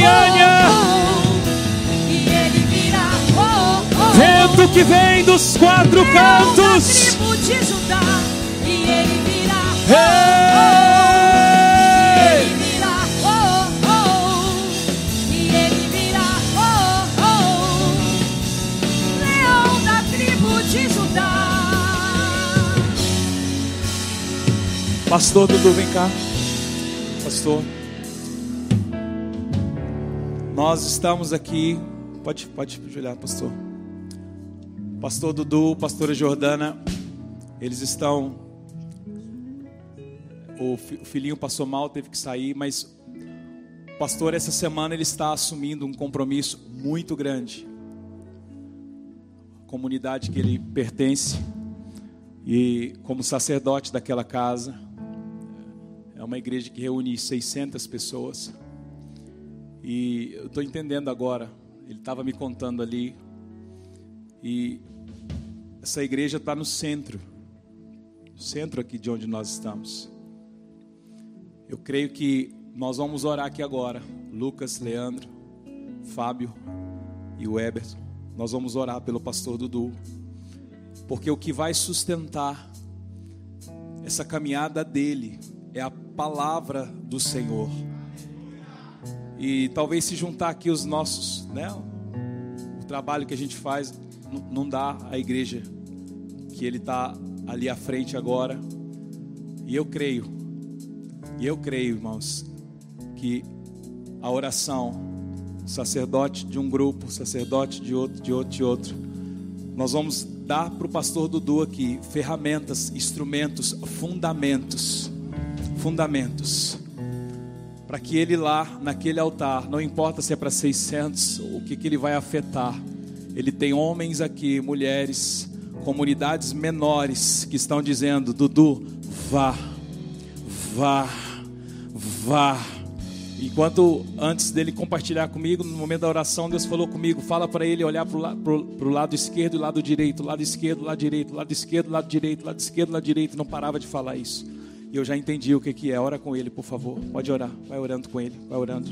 Goiânia! Vento que vem dos quatro cantos! Da tribo de Judá, e Nós estamos aqui. Pode, pode ajoelhar, pastor. Pastor Dudu, pastora Jordana, eles estão. O fi- o filhinho passou mal, teve que sair, mas o pastor essa semana ele está assumindo um compromisso muito grande. Comunidade que ele pertence e como sacerdote daquela casa, É uma igreja que reúne 600 pessoas. E eu estou entendendo agora. Ele estava me contando ali. E essa igreja está no centro. No centro aqui de onde nós estamos. Eu creio que nós vamos orar aqui agora. Lucas, Leandro, Fábio e o Eberson. Nós vamos orar pelo pastor Dudu. Porque o que vai sustentar essa caminhada dele é a palavra do Senhor. E talvez se juntar aqui os nossos, né? O trabalho que a gente faz não dá à igreja que ele está ali à frente agora. E eu creio, e eu creio, irmãos, que a oração, sacerdote de um grupo, sacerdote de outro, de outro, de outro, nós vamos dar para o pastor Dudu aqui ferramentas, instrumentos, fundamentos, fundamentos, para que ele lá naquele altar, não importa se é para 600, o que, que ele vai afetar, ele tem homens aqui, mulheres, comunidades menores que estão dizendo: Dudu, vá, vá, vá. Enquanto antes dele compartilhar comigo, no momento da oração, Deus falou comigo: fala para ele olhar para o la, lado esquerdo e lado direito, lado esquerdo, lado direito, lado esquerdo, lado direito, lado esquerdo, lado direito. Não parava de falar isso. E eu já entendi o que, é. Ora com ele, por favor. Pode orar. Vai orando com ele. Vai orando.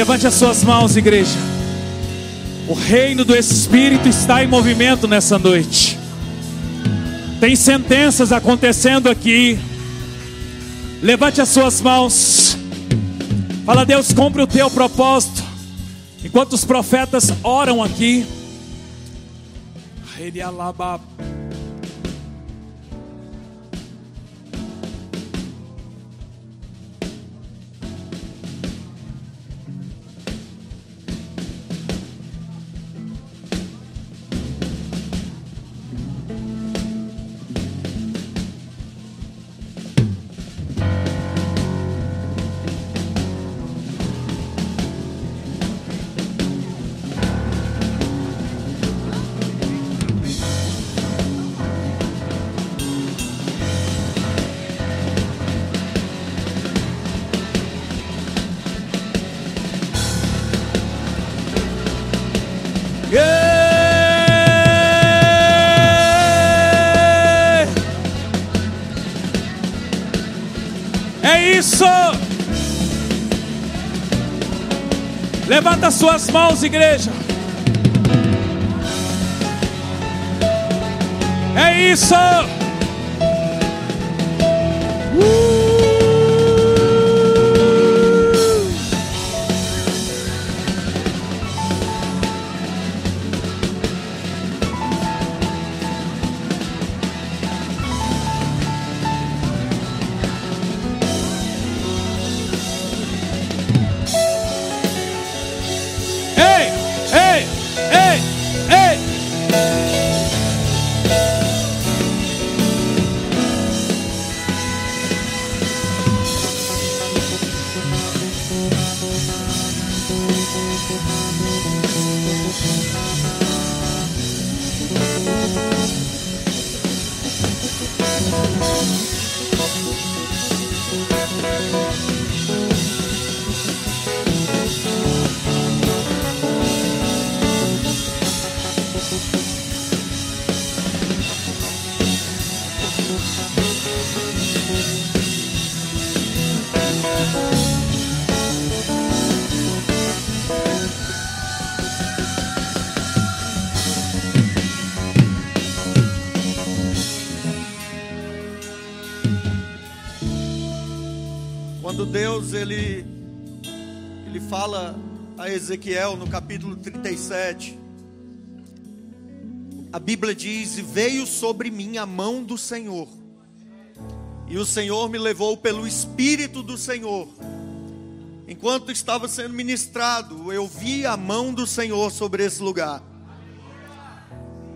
Levante as suas mãos, igreja. O reino do Espírito está em movimento nessa noite. Tem sentenças acontecendo aqui. Levante as suas mãos. Fala, Deus, cumpre o teu propósito. Enquanto os profetas oram aqui. Ele alaba. Isso! Levanta suas mãos, igreja. É isso! Deus ele ele fala a Ezequiel no capítulo 37, a Bíblia diz: "E veio sobre mim a mão do Senhor, e o Senhor me levou pelo espírito do Senhor. Enquanto estava sendo ministrado, eu vi a mão do Senhor sobre esse lugar.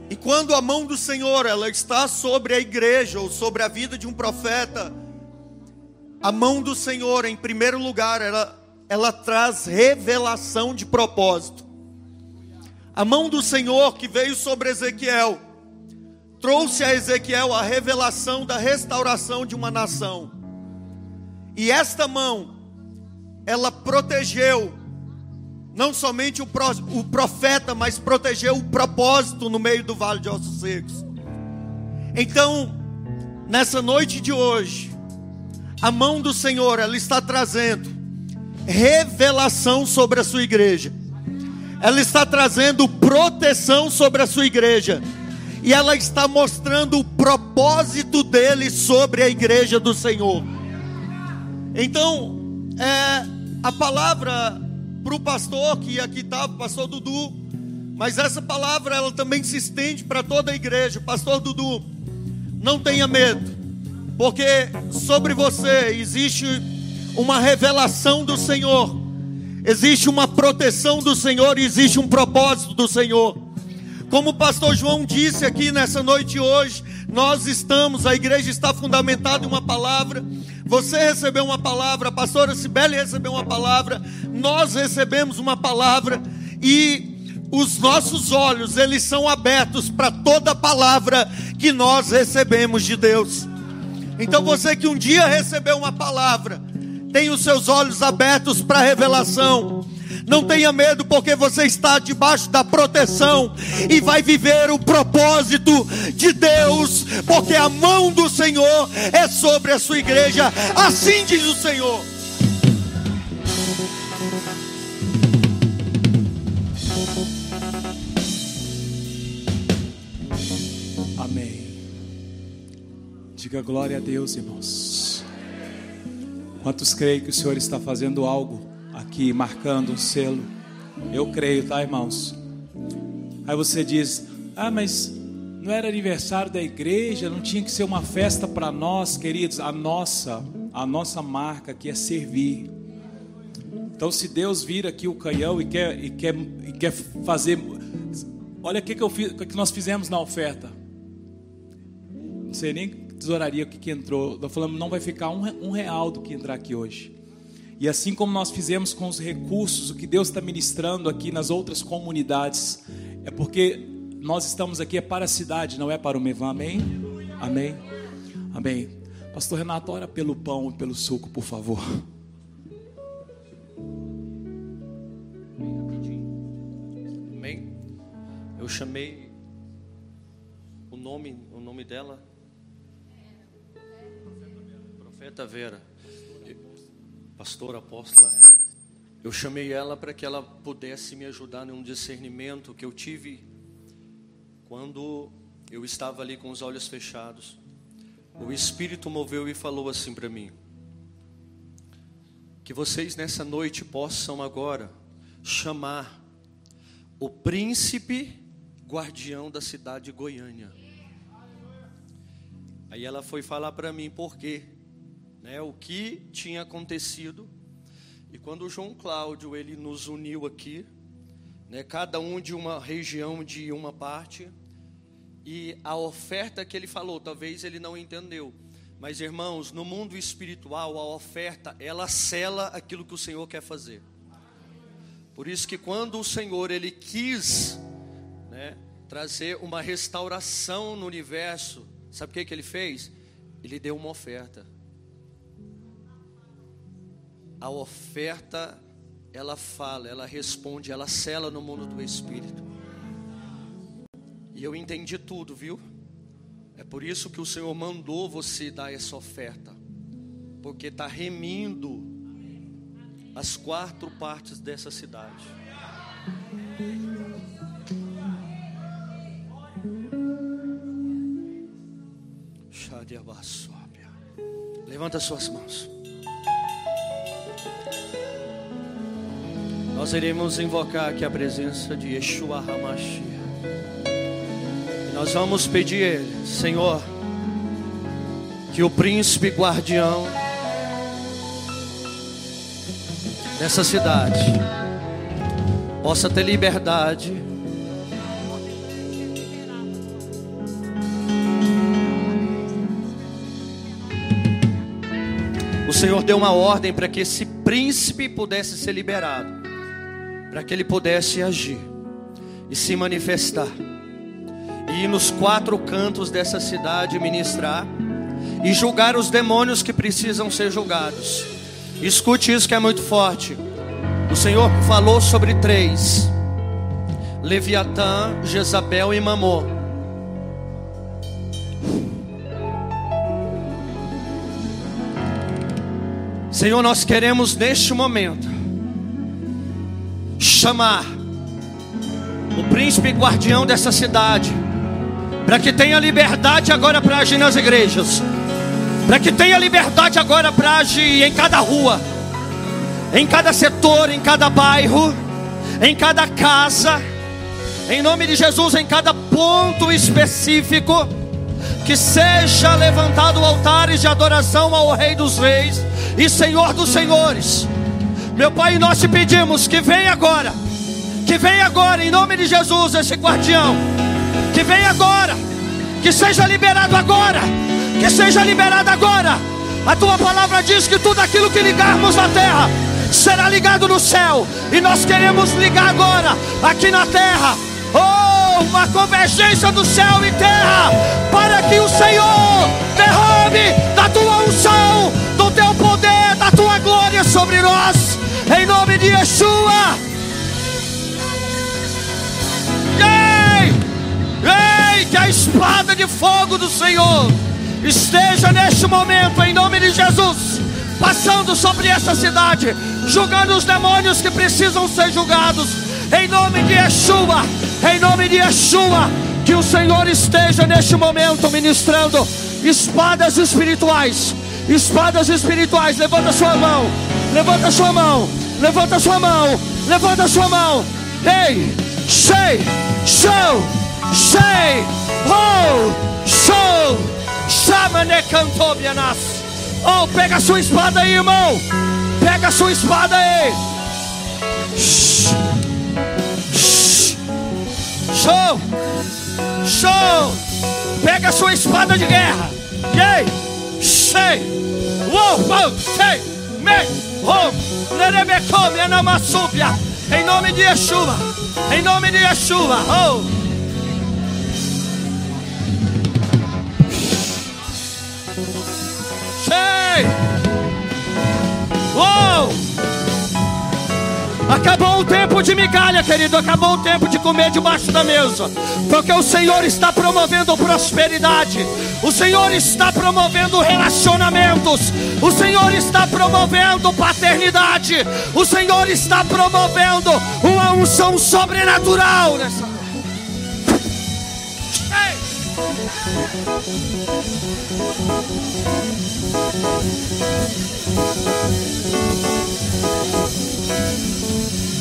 E quando a mão do Senhor ela está sobre a igreja ou sobre a vida de um profeta, a mão do Senhor, em primeiro lugar, ela, ela traz revelação de propósito. A mão do Senhor que veio sobre Ezequiel, trouxe a Ezequiel a revelação da restauração de uma nação. E esta mão, ela protegeu, não somente o, pro, o profeta, mas protegeu o propósito no meio do vale de ossos secos. Então, nessa noite de hoje, a mão do Senhor, ela está trazendo revelação sobre a sua igreja. Ela está trazendo proteção sobre a sua igreja. E ela está mostrando o propósito dele sobre a igreja do Senhor. Então, é, a palavra para o pastor, que aqui está, o pastor Dudu, mas essa palavra ela também se estende para toda a igreja. Pastor Dudu, não tenha medo, porque sobre você existe uma revelação do Senhor, existe uma proteção do Senhor, existe um propósito do Senhor. Como o pastor João disse aqui nessa noite hoje, nós estamos, a igreja está fundamentada em uma palavra. Você recebeu uma palavra, a pastora Sibeli recebeu uma palavra, nós recebemos uma palavra e os nossos olhos, eles são abertos para toda palavra que nós recebemos de Deus. Então você que um dia recebeu uma palavra, tem os seus olhos abertos para a revelação. Não tenha medo, porque você está debaixo da proteção e vai viver o propósito de Deus, porque a mão do Senhor é sobre a sua igreja. Assim diz o Senhor. Diga glória a Deus, irmãos. Quantos creem que o Senhor está fazendo algo aqui, marcando um selo? Eu creio, tá, irmãos? Aí você diz: Ah, mas não era aniversário da igreja, não tinha que ser uma festa para nós, queridos. A nossa, a nossa marca aqui é servir. Então, se Deus vira aqui o canhão e quer, e quer, e quer fazer, olha o que, que, eu fiz, que nós fizemos na oferta. Não sei nem tesouraria o que, que entrou. Nós falamos, não vai ficar um, um real do que entrar aqui hoje. E assim como nós fizemos com os recursos, o que Deus está ministrando aqui nas outras comunidades, é porque nós estamos aqui é para a cidade, não é para o Mevan. Amém? Amém? Amém. Pastor Renato, ora pelo pão e pelo suco, por favor. Amém? Eu chamei o nome, o nome dela, Profeta Vera, pastora apóstola. Eu chamei ela para que ela pudesse me ajudar num discernimento que eu tive quando eu estava ali com os olhos fechados. O Espírito moveu e falou assim para mim: que vocês nessa noite possam agora chamar o príncipe guardião da cidade de Goiânia. Aí ela foi falar para mim por quê, né, o que tinha acontecido. E quando o João Cláudio ele nos uniu aqui, né, cada um de uma região de uma parte, e a oferta que ele falou, talvez ele não entendeu. Mas irmãos, no mundo espiritual, a oferta, ela cela aquilo que o Senhor quer fazer. Por isso que quando o Senhor ele quis, né, trazer uma restauração no universo, sabe o que que ele fez? Ele deu uma oferta. A oferta ela fala, ela responde, ela cela no mundo do espírito. E eu entendi tudo, viu? É por isso que o Senhor mandou você dar essa oferta, porque está remindo as quatro partes dessa cidade. Levanta suas mãos. Nós iremos invocar aqui a presença de Yeshua Hamashia. E nós vamos pedir Senhor, que o príncipe guardião dessa cidade possa ter liberdade. Senhor deu uma ordem para que esse príncipe pudesse ser liberado, para que ele pudesse agir e se manifestar, e ir nos quatro cantos dessa cidade ministrar e julgar os demônios que precisam ser julgados. Escute isso que é muito forte. O Senhor falou sobre três: Leviatã, Jezabel e Mamô. Senhor, nós queremos neste momento chamar o príncipe guardião dessa cidade, para que tenha liberdade agora para agir nas igrejas, para que tenha liberdade agora para agir em cada rua, em cada setor, em cada bairro, em cada casa, em nome de Jesus, em cada ponto específico, que seja levantado altares de adoração ao Rei dos Reis e Senhor dos Senhores. Meu Pai, nós te pedimos que venha agora, que venha agora, em nome de Jesus, esse guardião, que venha agora, que seja liberado agora, que seja liberado agora. A tua palavra diz que tudo aquilo que ligarmos na terra será ligado no céu, e nós queremos ligar agora, aqui na terra. Oh, uma convergência do céu e terra, para que o Senhor derrame da tua unção, glória sobre nós, em nome de Yeshua. Ei, ei, que a espada de fogo do Senhor esteja neste momento, em nome de Jesus, passando sobre essa cidade, julgando os demônios que precisam ser julgados, em nome de Yeshua, em nome de Yeshua, que o Senhor esteja neste momento ministrando espadas espirituais, espadas espirituais. Levanta sua mão, levanta sua mão, levanta sua mão, levanta sua mão. Ei, sei, show, sei, oh, show, chama ne cantou nas. Oh, pega a sua espada aí, irmão. Pega a sua espada aí. Shh. Shh. Show! Show! Pega a sua espada de guerra. Yay! Sei! Uou! Uou! Sei! Me! Oh! Nerebecome anamassúbia. Em nome de Yeshua. Em nome de Yeshua. Oh! Sei! Uou! Acabou o tempo de migalha, querido. Acabou o tempo de comer debaixo da mesa. Porque o Senhor está promovendo prosperidade. O Senhor está promovendo relacionamentos. O Senhor está promovendo paternidade. O Senhor está promovendo uma unção sobrenatural nessa. Ei! Thank you.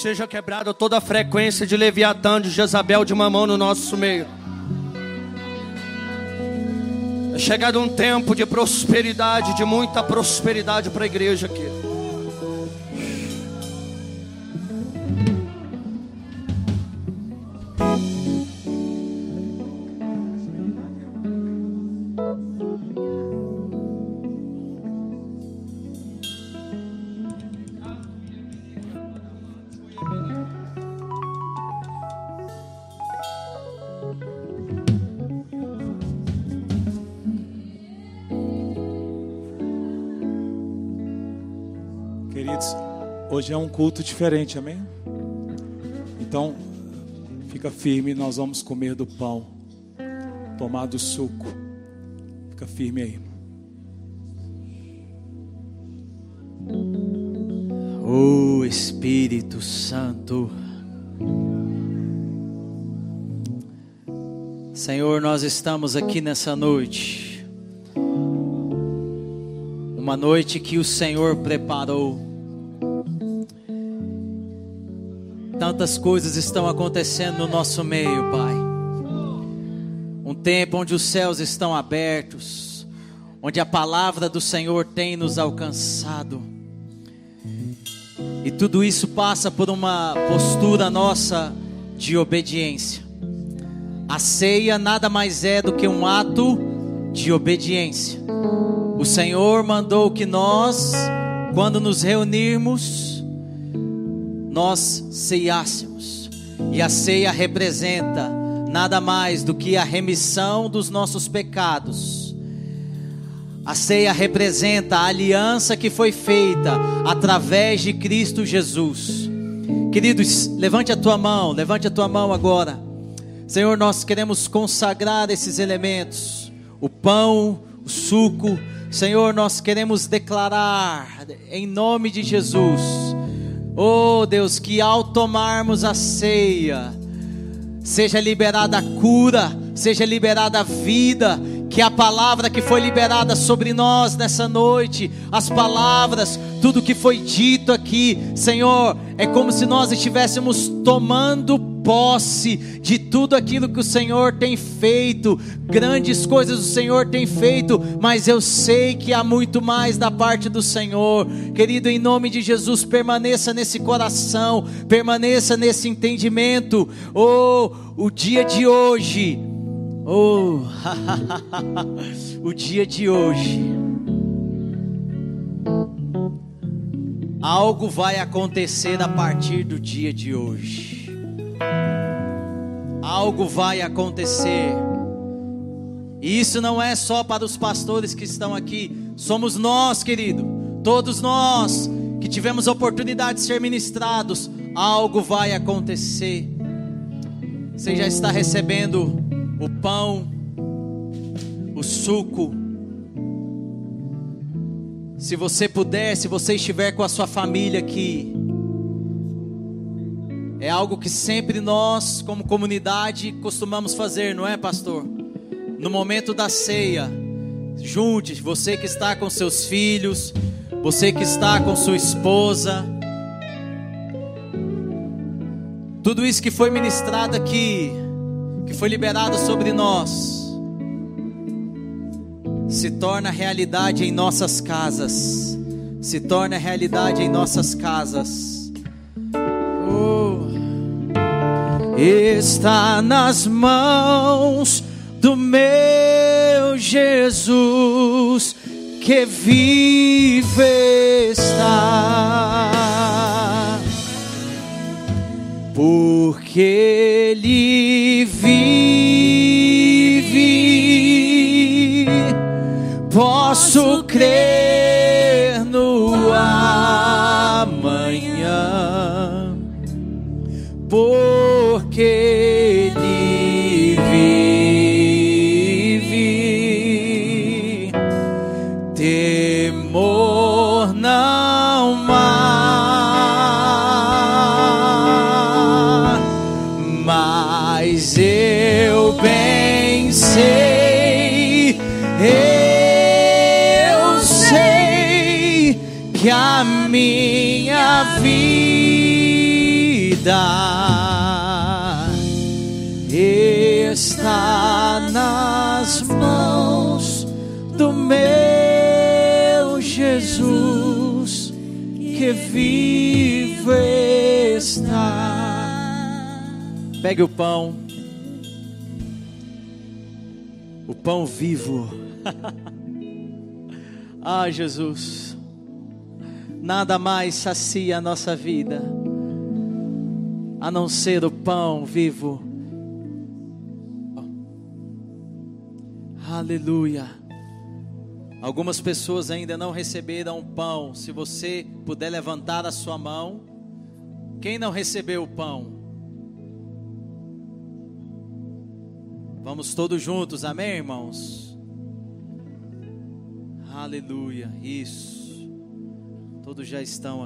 Seja quebrada toda a frequência de Leviatã, de Jezabel, de Mamão no nosso meio. É chegado um tempo de prosperidade, de muita prosperidade para a igreja aqui. Hoje é um culto diferente, amém? Então, fica firme, nós vamos comer do pão, tomar do suco. Fica firme aí. O Espírito Santo. Senhor, nós estamos aqui nessa noite. Uma noite que o Senhor preparou. Tantas coisas estão acontecendo no nosso meio, Pai. Um tempo onde os céus estão abertos, onde a palavra do Senhor tem nos alcançado. E tudo isso passa por uma postura nossa de obediência. A ceia nada mais é do que um ato de obediência. O Senhor mandou que nós, quando nos reunirmos, nós ceiássemos. E a ceia representa nada mais do que a remissão dos nossos pecados. A ceia representa a aliança que foi feita através de Cristo Jesus. Queridos, levante a tua mão, levante a tua mão agora. Senhor, nós queremos consagrar esses elementos: o pão, o suco. Senhor, nós queremos declarar em nome de Jesus, oh Deus, que ao tomarmos a ceia, seja liberada a cura, seja liberada a vida, que a palavra que foi liberada sobre nós nessa noite, as palavras, tudo que foi dito aqui, Senhor, é como se nós estivéssemos tomando posse de tudo aquilo que o Senhor tem feito, grandes coisas o Senhor tem feito, mas eu sei que há muito mais da parte do Senhor, querido, em nome de Jesus, permaneça nesse coração, permaneça nesse entendimento, oh, o dia de hoje Oh, o dia de hoje, algo vai acontecer a partir do dia de hoje. Algo vai acontecer. E isso não é só para os pastores que estão aqui, somos nós, querido, todos nós que tivemos a oportunidade de ser ministrados. Algo vai acontecer. Você já está recebendo o pão, o suco. Se você puder, se você estiver com a sua família aqui, é algo que sempre nós, como comunidade, costumamos fazer, não é, pastor? No momento da ceia, junte você que está com seus filhos, você que está com sua esposa. Tudo isso que foi ministrado aqui, que foi liberado sobre nós se torna realidade em nossas casas. Se torna realidade em nossas casas. Está nas mãos do meu Jesus que vive está. Porque Ele vive, posso crer no amanhã, vida está nas mãos do meu Jesus que vivo está. Pegue o pão, o pão vivo. ah, Jesus, nada mais sacia a nossa vida a não ser o pão vivo. Aleluia. Algumas pessoas ainda não receberam o pão. Se você puder levantar a sua mão, quem não recebeu o pão? Vamos todos juntos, amém, irmãos? Aleluia, isso. Todos já estão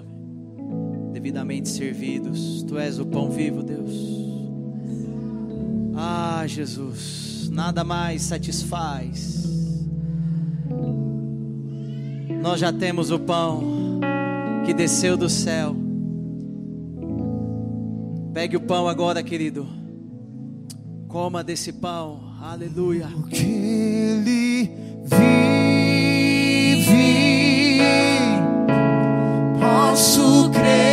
devidamente servidos. Tu és o pão vivo, Deus. Ah, Jesus, nada mais satisfaz. Nós já temos o pão que desceu do céu. Pegue o pão agora, querido. Coma desse pão. Aleluia. Porque ele vive, posso crer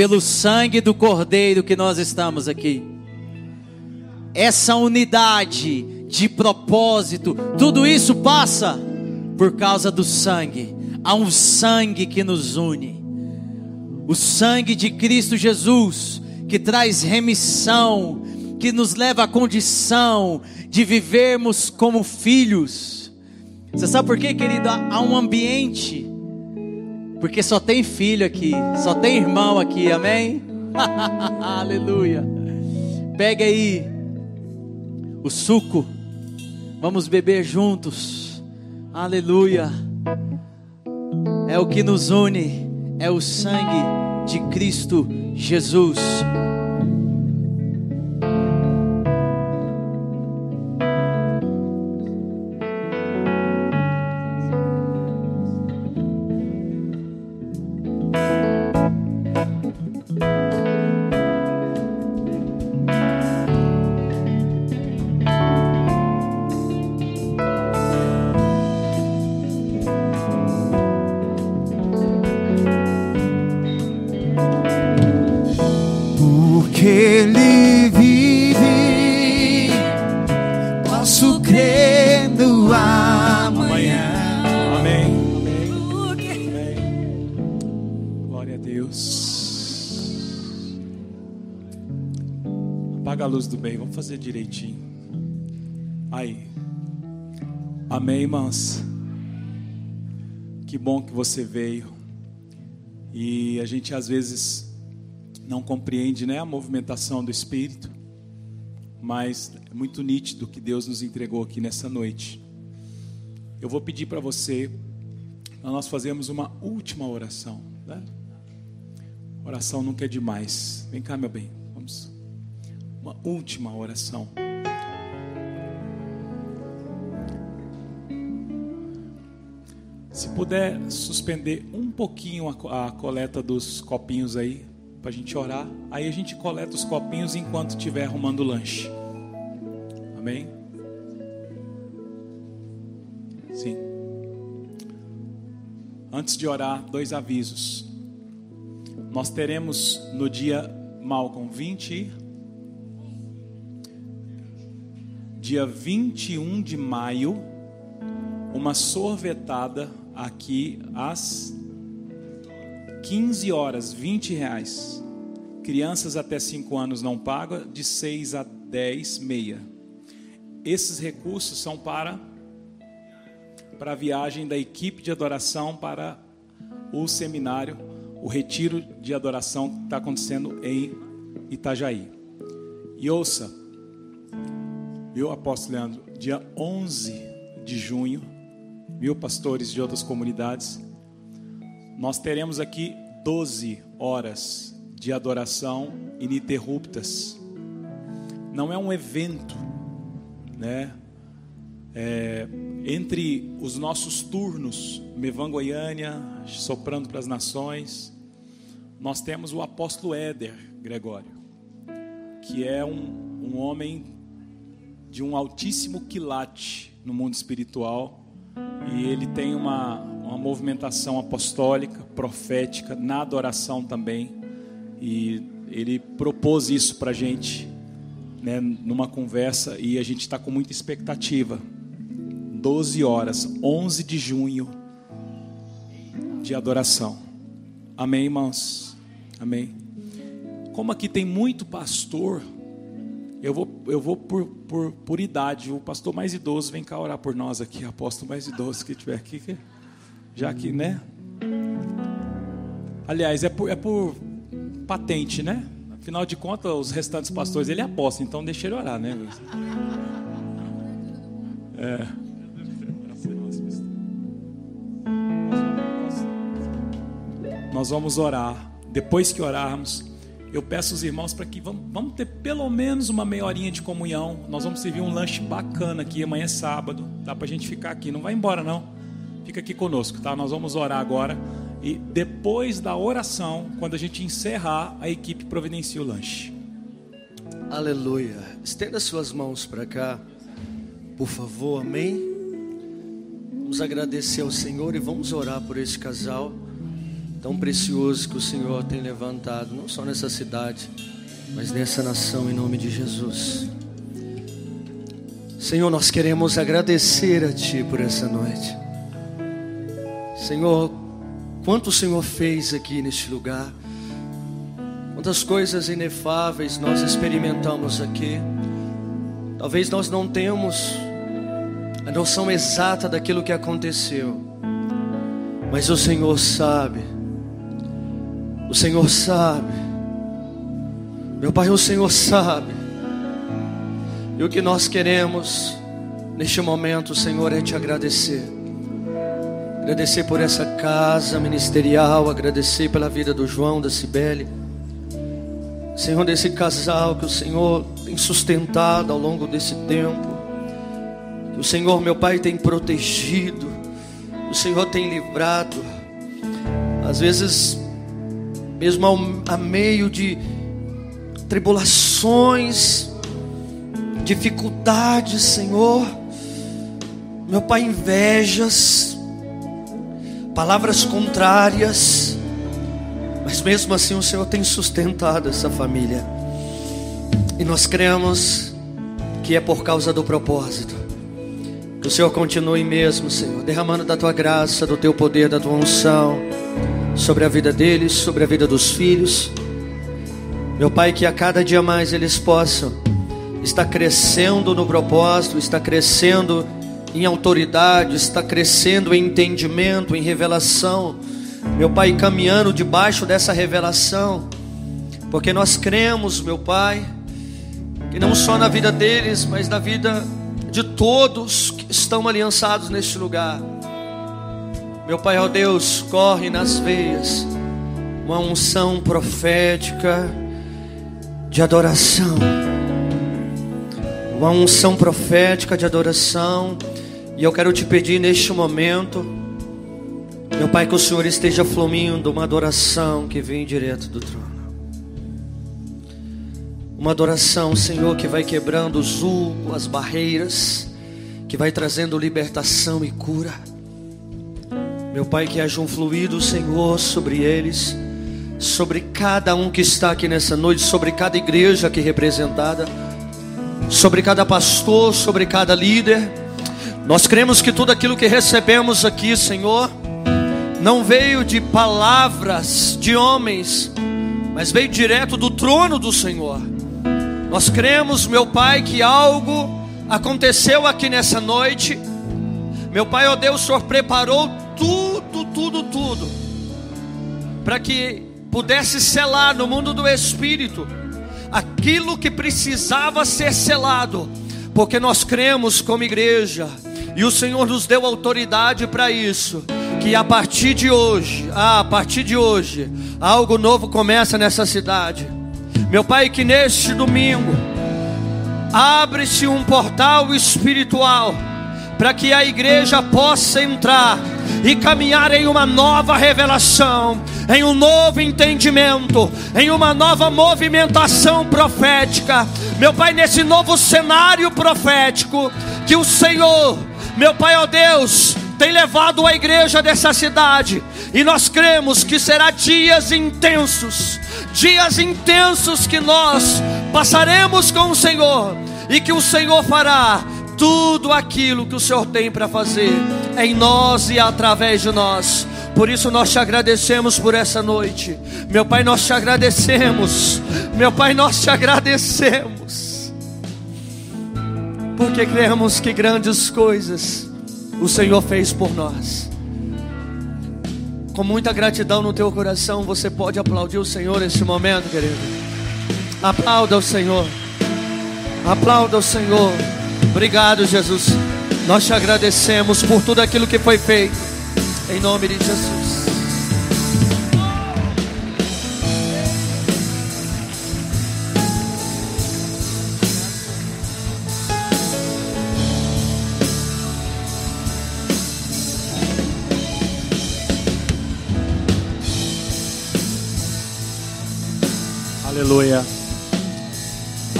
pelo sangue do Cordeiro que nós estamos aqui. Essa unidade de propósito, tudo isso passa por causa do sangue. Há um sangue que nos une. O sangue de Cristo Jesus, que traz remissão, que nos leva à condição de vivermos como filhos. Você sabe por quê, querido? Há um ambiente porque só tem filho aqui, só tem irmão aqui, amém? Aleluia. Pega aí o suco, vamos beber juntos, aleluia. É o que nos une, é o sangue de Cristo Jesus. Vamos fazer direitinho. Aí. Amém, irmãs. Que bom que você veio. E a gente às vezes não compreende, né, a movimentação do espírito, mas é muito nítido que Deus nos entregou aqui nessa noite. Eu vou pedir para você, nós fazermos uma última oração. Né? Oração nunca é demais. Vem cá, meu bem. Uma última oração. Se puder suspender um pouquinho a, a coleta dos copinhos aí, para a gente orar. Aí a gente coleta os copinhos enquanto estiver arrumando o lanche. Amém? Sim. Antes de orar, dois avisos. Nós teremos no dia Malcolm 20 dia 21 de maio uma sorvetada aqui às 15 horas, 20 reais. Crianças até 5 anos não pagam, de 6 a 10, meia. Esses recursos são para para a viagem da equipe de adoração para o seminário, o retiro de adoração que está acontecendo em Itajaí. E ouça, viu, apóstolo Leandro, dia 11 de junho, viu, pastores de outras comunidades, nós teremos aqui 12 horas de adoração ininterruptas. Não é um evento, né? É, entre os nossos turnos, Mevan Goiânia, soprando para as nações, nós temos o apóstolo Éder Gregório, que é um, um homem de um altíssimo quilate no mundo espiritual, e ele tem uma, uma movimentação apostólica, profética, na adoração também, e ele propôs isso para a gente, né, numa conversa, e a gente está com muita expectativa 12 horas, 11 de junho, de adoração. Amém, irmãos? Amém. Como aqui tem muito pastor, eu vou, eu vou por, por, por idade. O pastor mais idoso vem cá orar por nós aqui, apóstolo mais idoso que tiver aqui, já que, né? Aliás, é por, é por patente, né? Afinal de contas, os restantes pastores ele aposta, então deixa ele orar, né? É. Nós vamos orar. Depois que orarmos, eu peço os irmãos para que vamos, vamos, ter pelo menos uma meia horinha de comunhão. Nós vamos servir um lanche bacana aqui. Amanhã é sábado. Dá para a gente ficar aqui. Não vai embora, não. Fica aqui conosco, tá? Nós vamos orar agora. E depois da oração, quando a gente encerrar, a equipe providencia o lanche. Aleluia. Estenda suas mãos para cá, por favor. Amém. Vamos agradecer ao Senhor e vamos orar por esse casal tão precioso que o Senhor tem levantado, não só nessa cidade, mas nessa nação, em nome de Jesus. Senhor, nós queremos agradecer a Ti por essa noite. Senhor, quanto o Senhor fez aqui neste lugar, quantas coisas inefáveis nós experimentamos aqui. Talvez nós não temos a noção exata daquilo que aconteceu, mas o Senhor sabe. O Senhor sabe. Meu Pai, o Senhor sabe. E o que nós queremos neste momento, Senhor, é te agradecer. Agradecer por essa casa ministerial, agradecer pela vida do João, da Cibele. Senhor, desse casal que o Senhor tem sustentado ao longo desse tempo. Que o Senhor, meu Pai, tem protegido. O Senhor tem livrado. Às vezes mesmo ao, a meio de tribulações, dificuldades, Senhor, meu Pai, invejas, palavras contrárias, mas mesmo assim o Senhor tem sustentado essa família, e nós cremos que é por causa do propósito. Que o Senhor continue mesmo, Senhor, derramando da tua graça, do teu poder, da tua unção sobre a vida deles, sobre a vida dos filhos. Meu Pai, que a cada dia mais eles possam estar crescendo no propósito, estar crescendo em autoridade, estar crescendo em entendimento, em revelação. Meu Pai, caminhando debaixo dessa revelação, porque nós cremos, meu Pai, que não só na vida deles, mas na vida de todos que estão aliançados neste lugar meu Pai, ó Deus, corre nas veias uma unção profética de adoração. Uma unção profética de adoração. E eu quero te pedir neste momento, meu Pai, que o Senhor esteja fluindo uma adoração que vem direto do trono. Uma adoração, Senhor, que vai quebrando o zulgo, as barreiras, que vai trazendo libertação e cura. Meu Pai, que haja um fluido, Senhor, sobre eles, sobre cada um que está aqui nessa noite, sobre cada igreja aqui representada, sobre cada pastor, sobre cada líder. Nós cremos que tudo aquilo que recebemos aqui, Senhor, não veio de palavras de homens, mas veio direto do trono do Senhor. Nós cremos, meu Pai, que algo aconteceu aqui nessa noite. Meu Pai, ó Deus, o Senhor preparou tudo, tudo, tudo, para que pudesse selar no mundo do Espírito aquilo que precisava ser selado, porque nós cremos como igreja, e o Senhor nos deu autoridade para isso. Que a partir de hoje, ah, a partir de hoje, algo novo começa nessa cidade. Meu Pai, que neste domingo abre-se um portal espiritual para que a igreja possa entrar e caminhar em uma nova revelação, em um novo entendimento, em uma nova movimentação profética. Meu Pai, nesse novo cenário profético, que o Senhor, meu Pai, ó Deus, tem levado a igreja dessa cidade, e nós cremos que será dias intensos, dias intensos que nós passaremos com o Senhor, e que o Senhor fará tudo aquilo que o Senhor tem para fazer em nós e através de nós. Por isso nós te agradecemos por essa noite. Meu Pai, nós te agradecemos. Meu Pai, nós te agradecemos. Porque cremos que grandes coisas o Senhor fez por nós. Com muita gratidão no teu coração, você pode aplaudir o Senhor nesse momento, querido. Aplauda o Senhor. Aplauda o Senhor. Obrigado, Jesus. Nós te agradecemos por tudo aquilo que foi feito. Em nome de Jesus. Aleluia.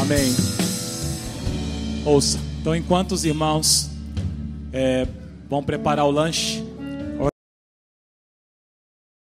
Amém. Ouça. Então, enquanto os irmãos é, vão preparar o lanche,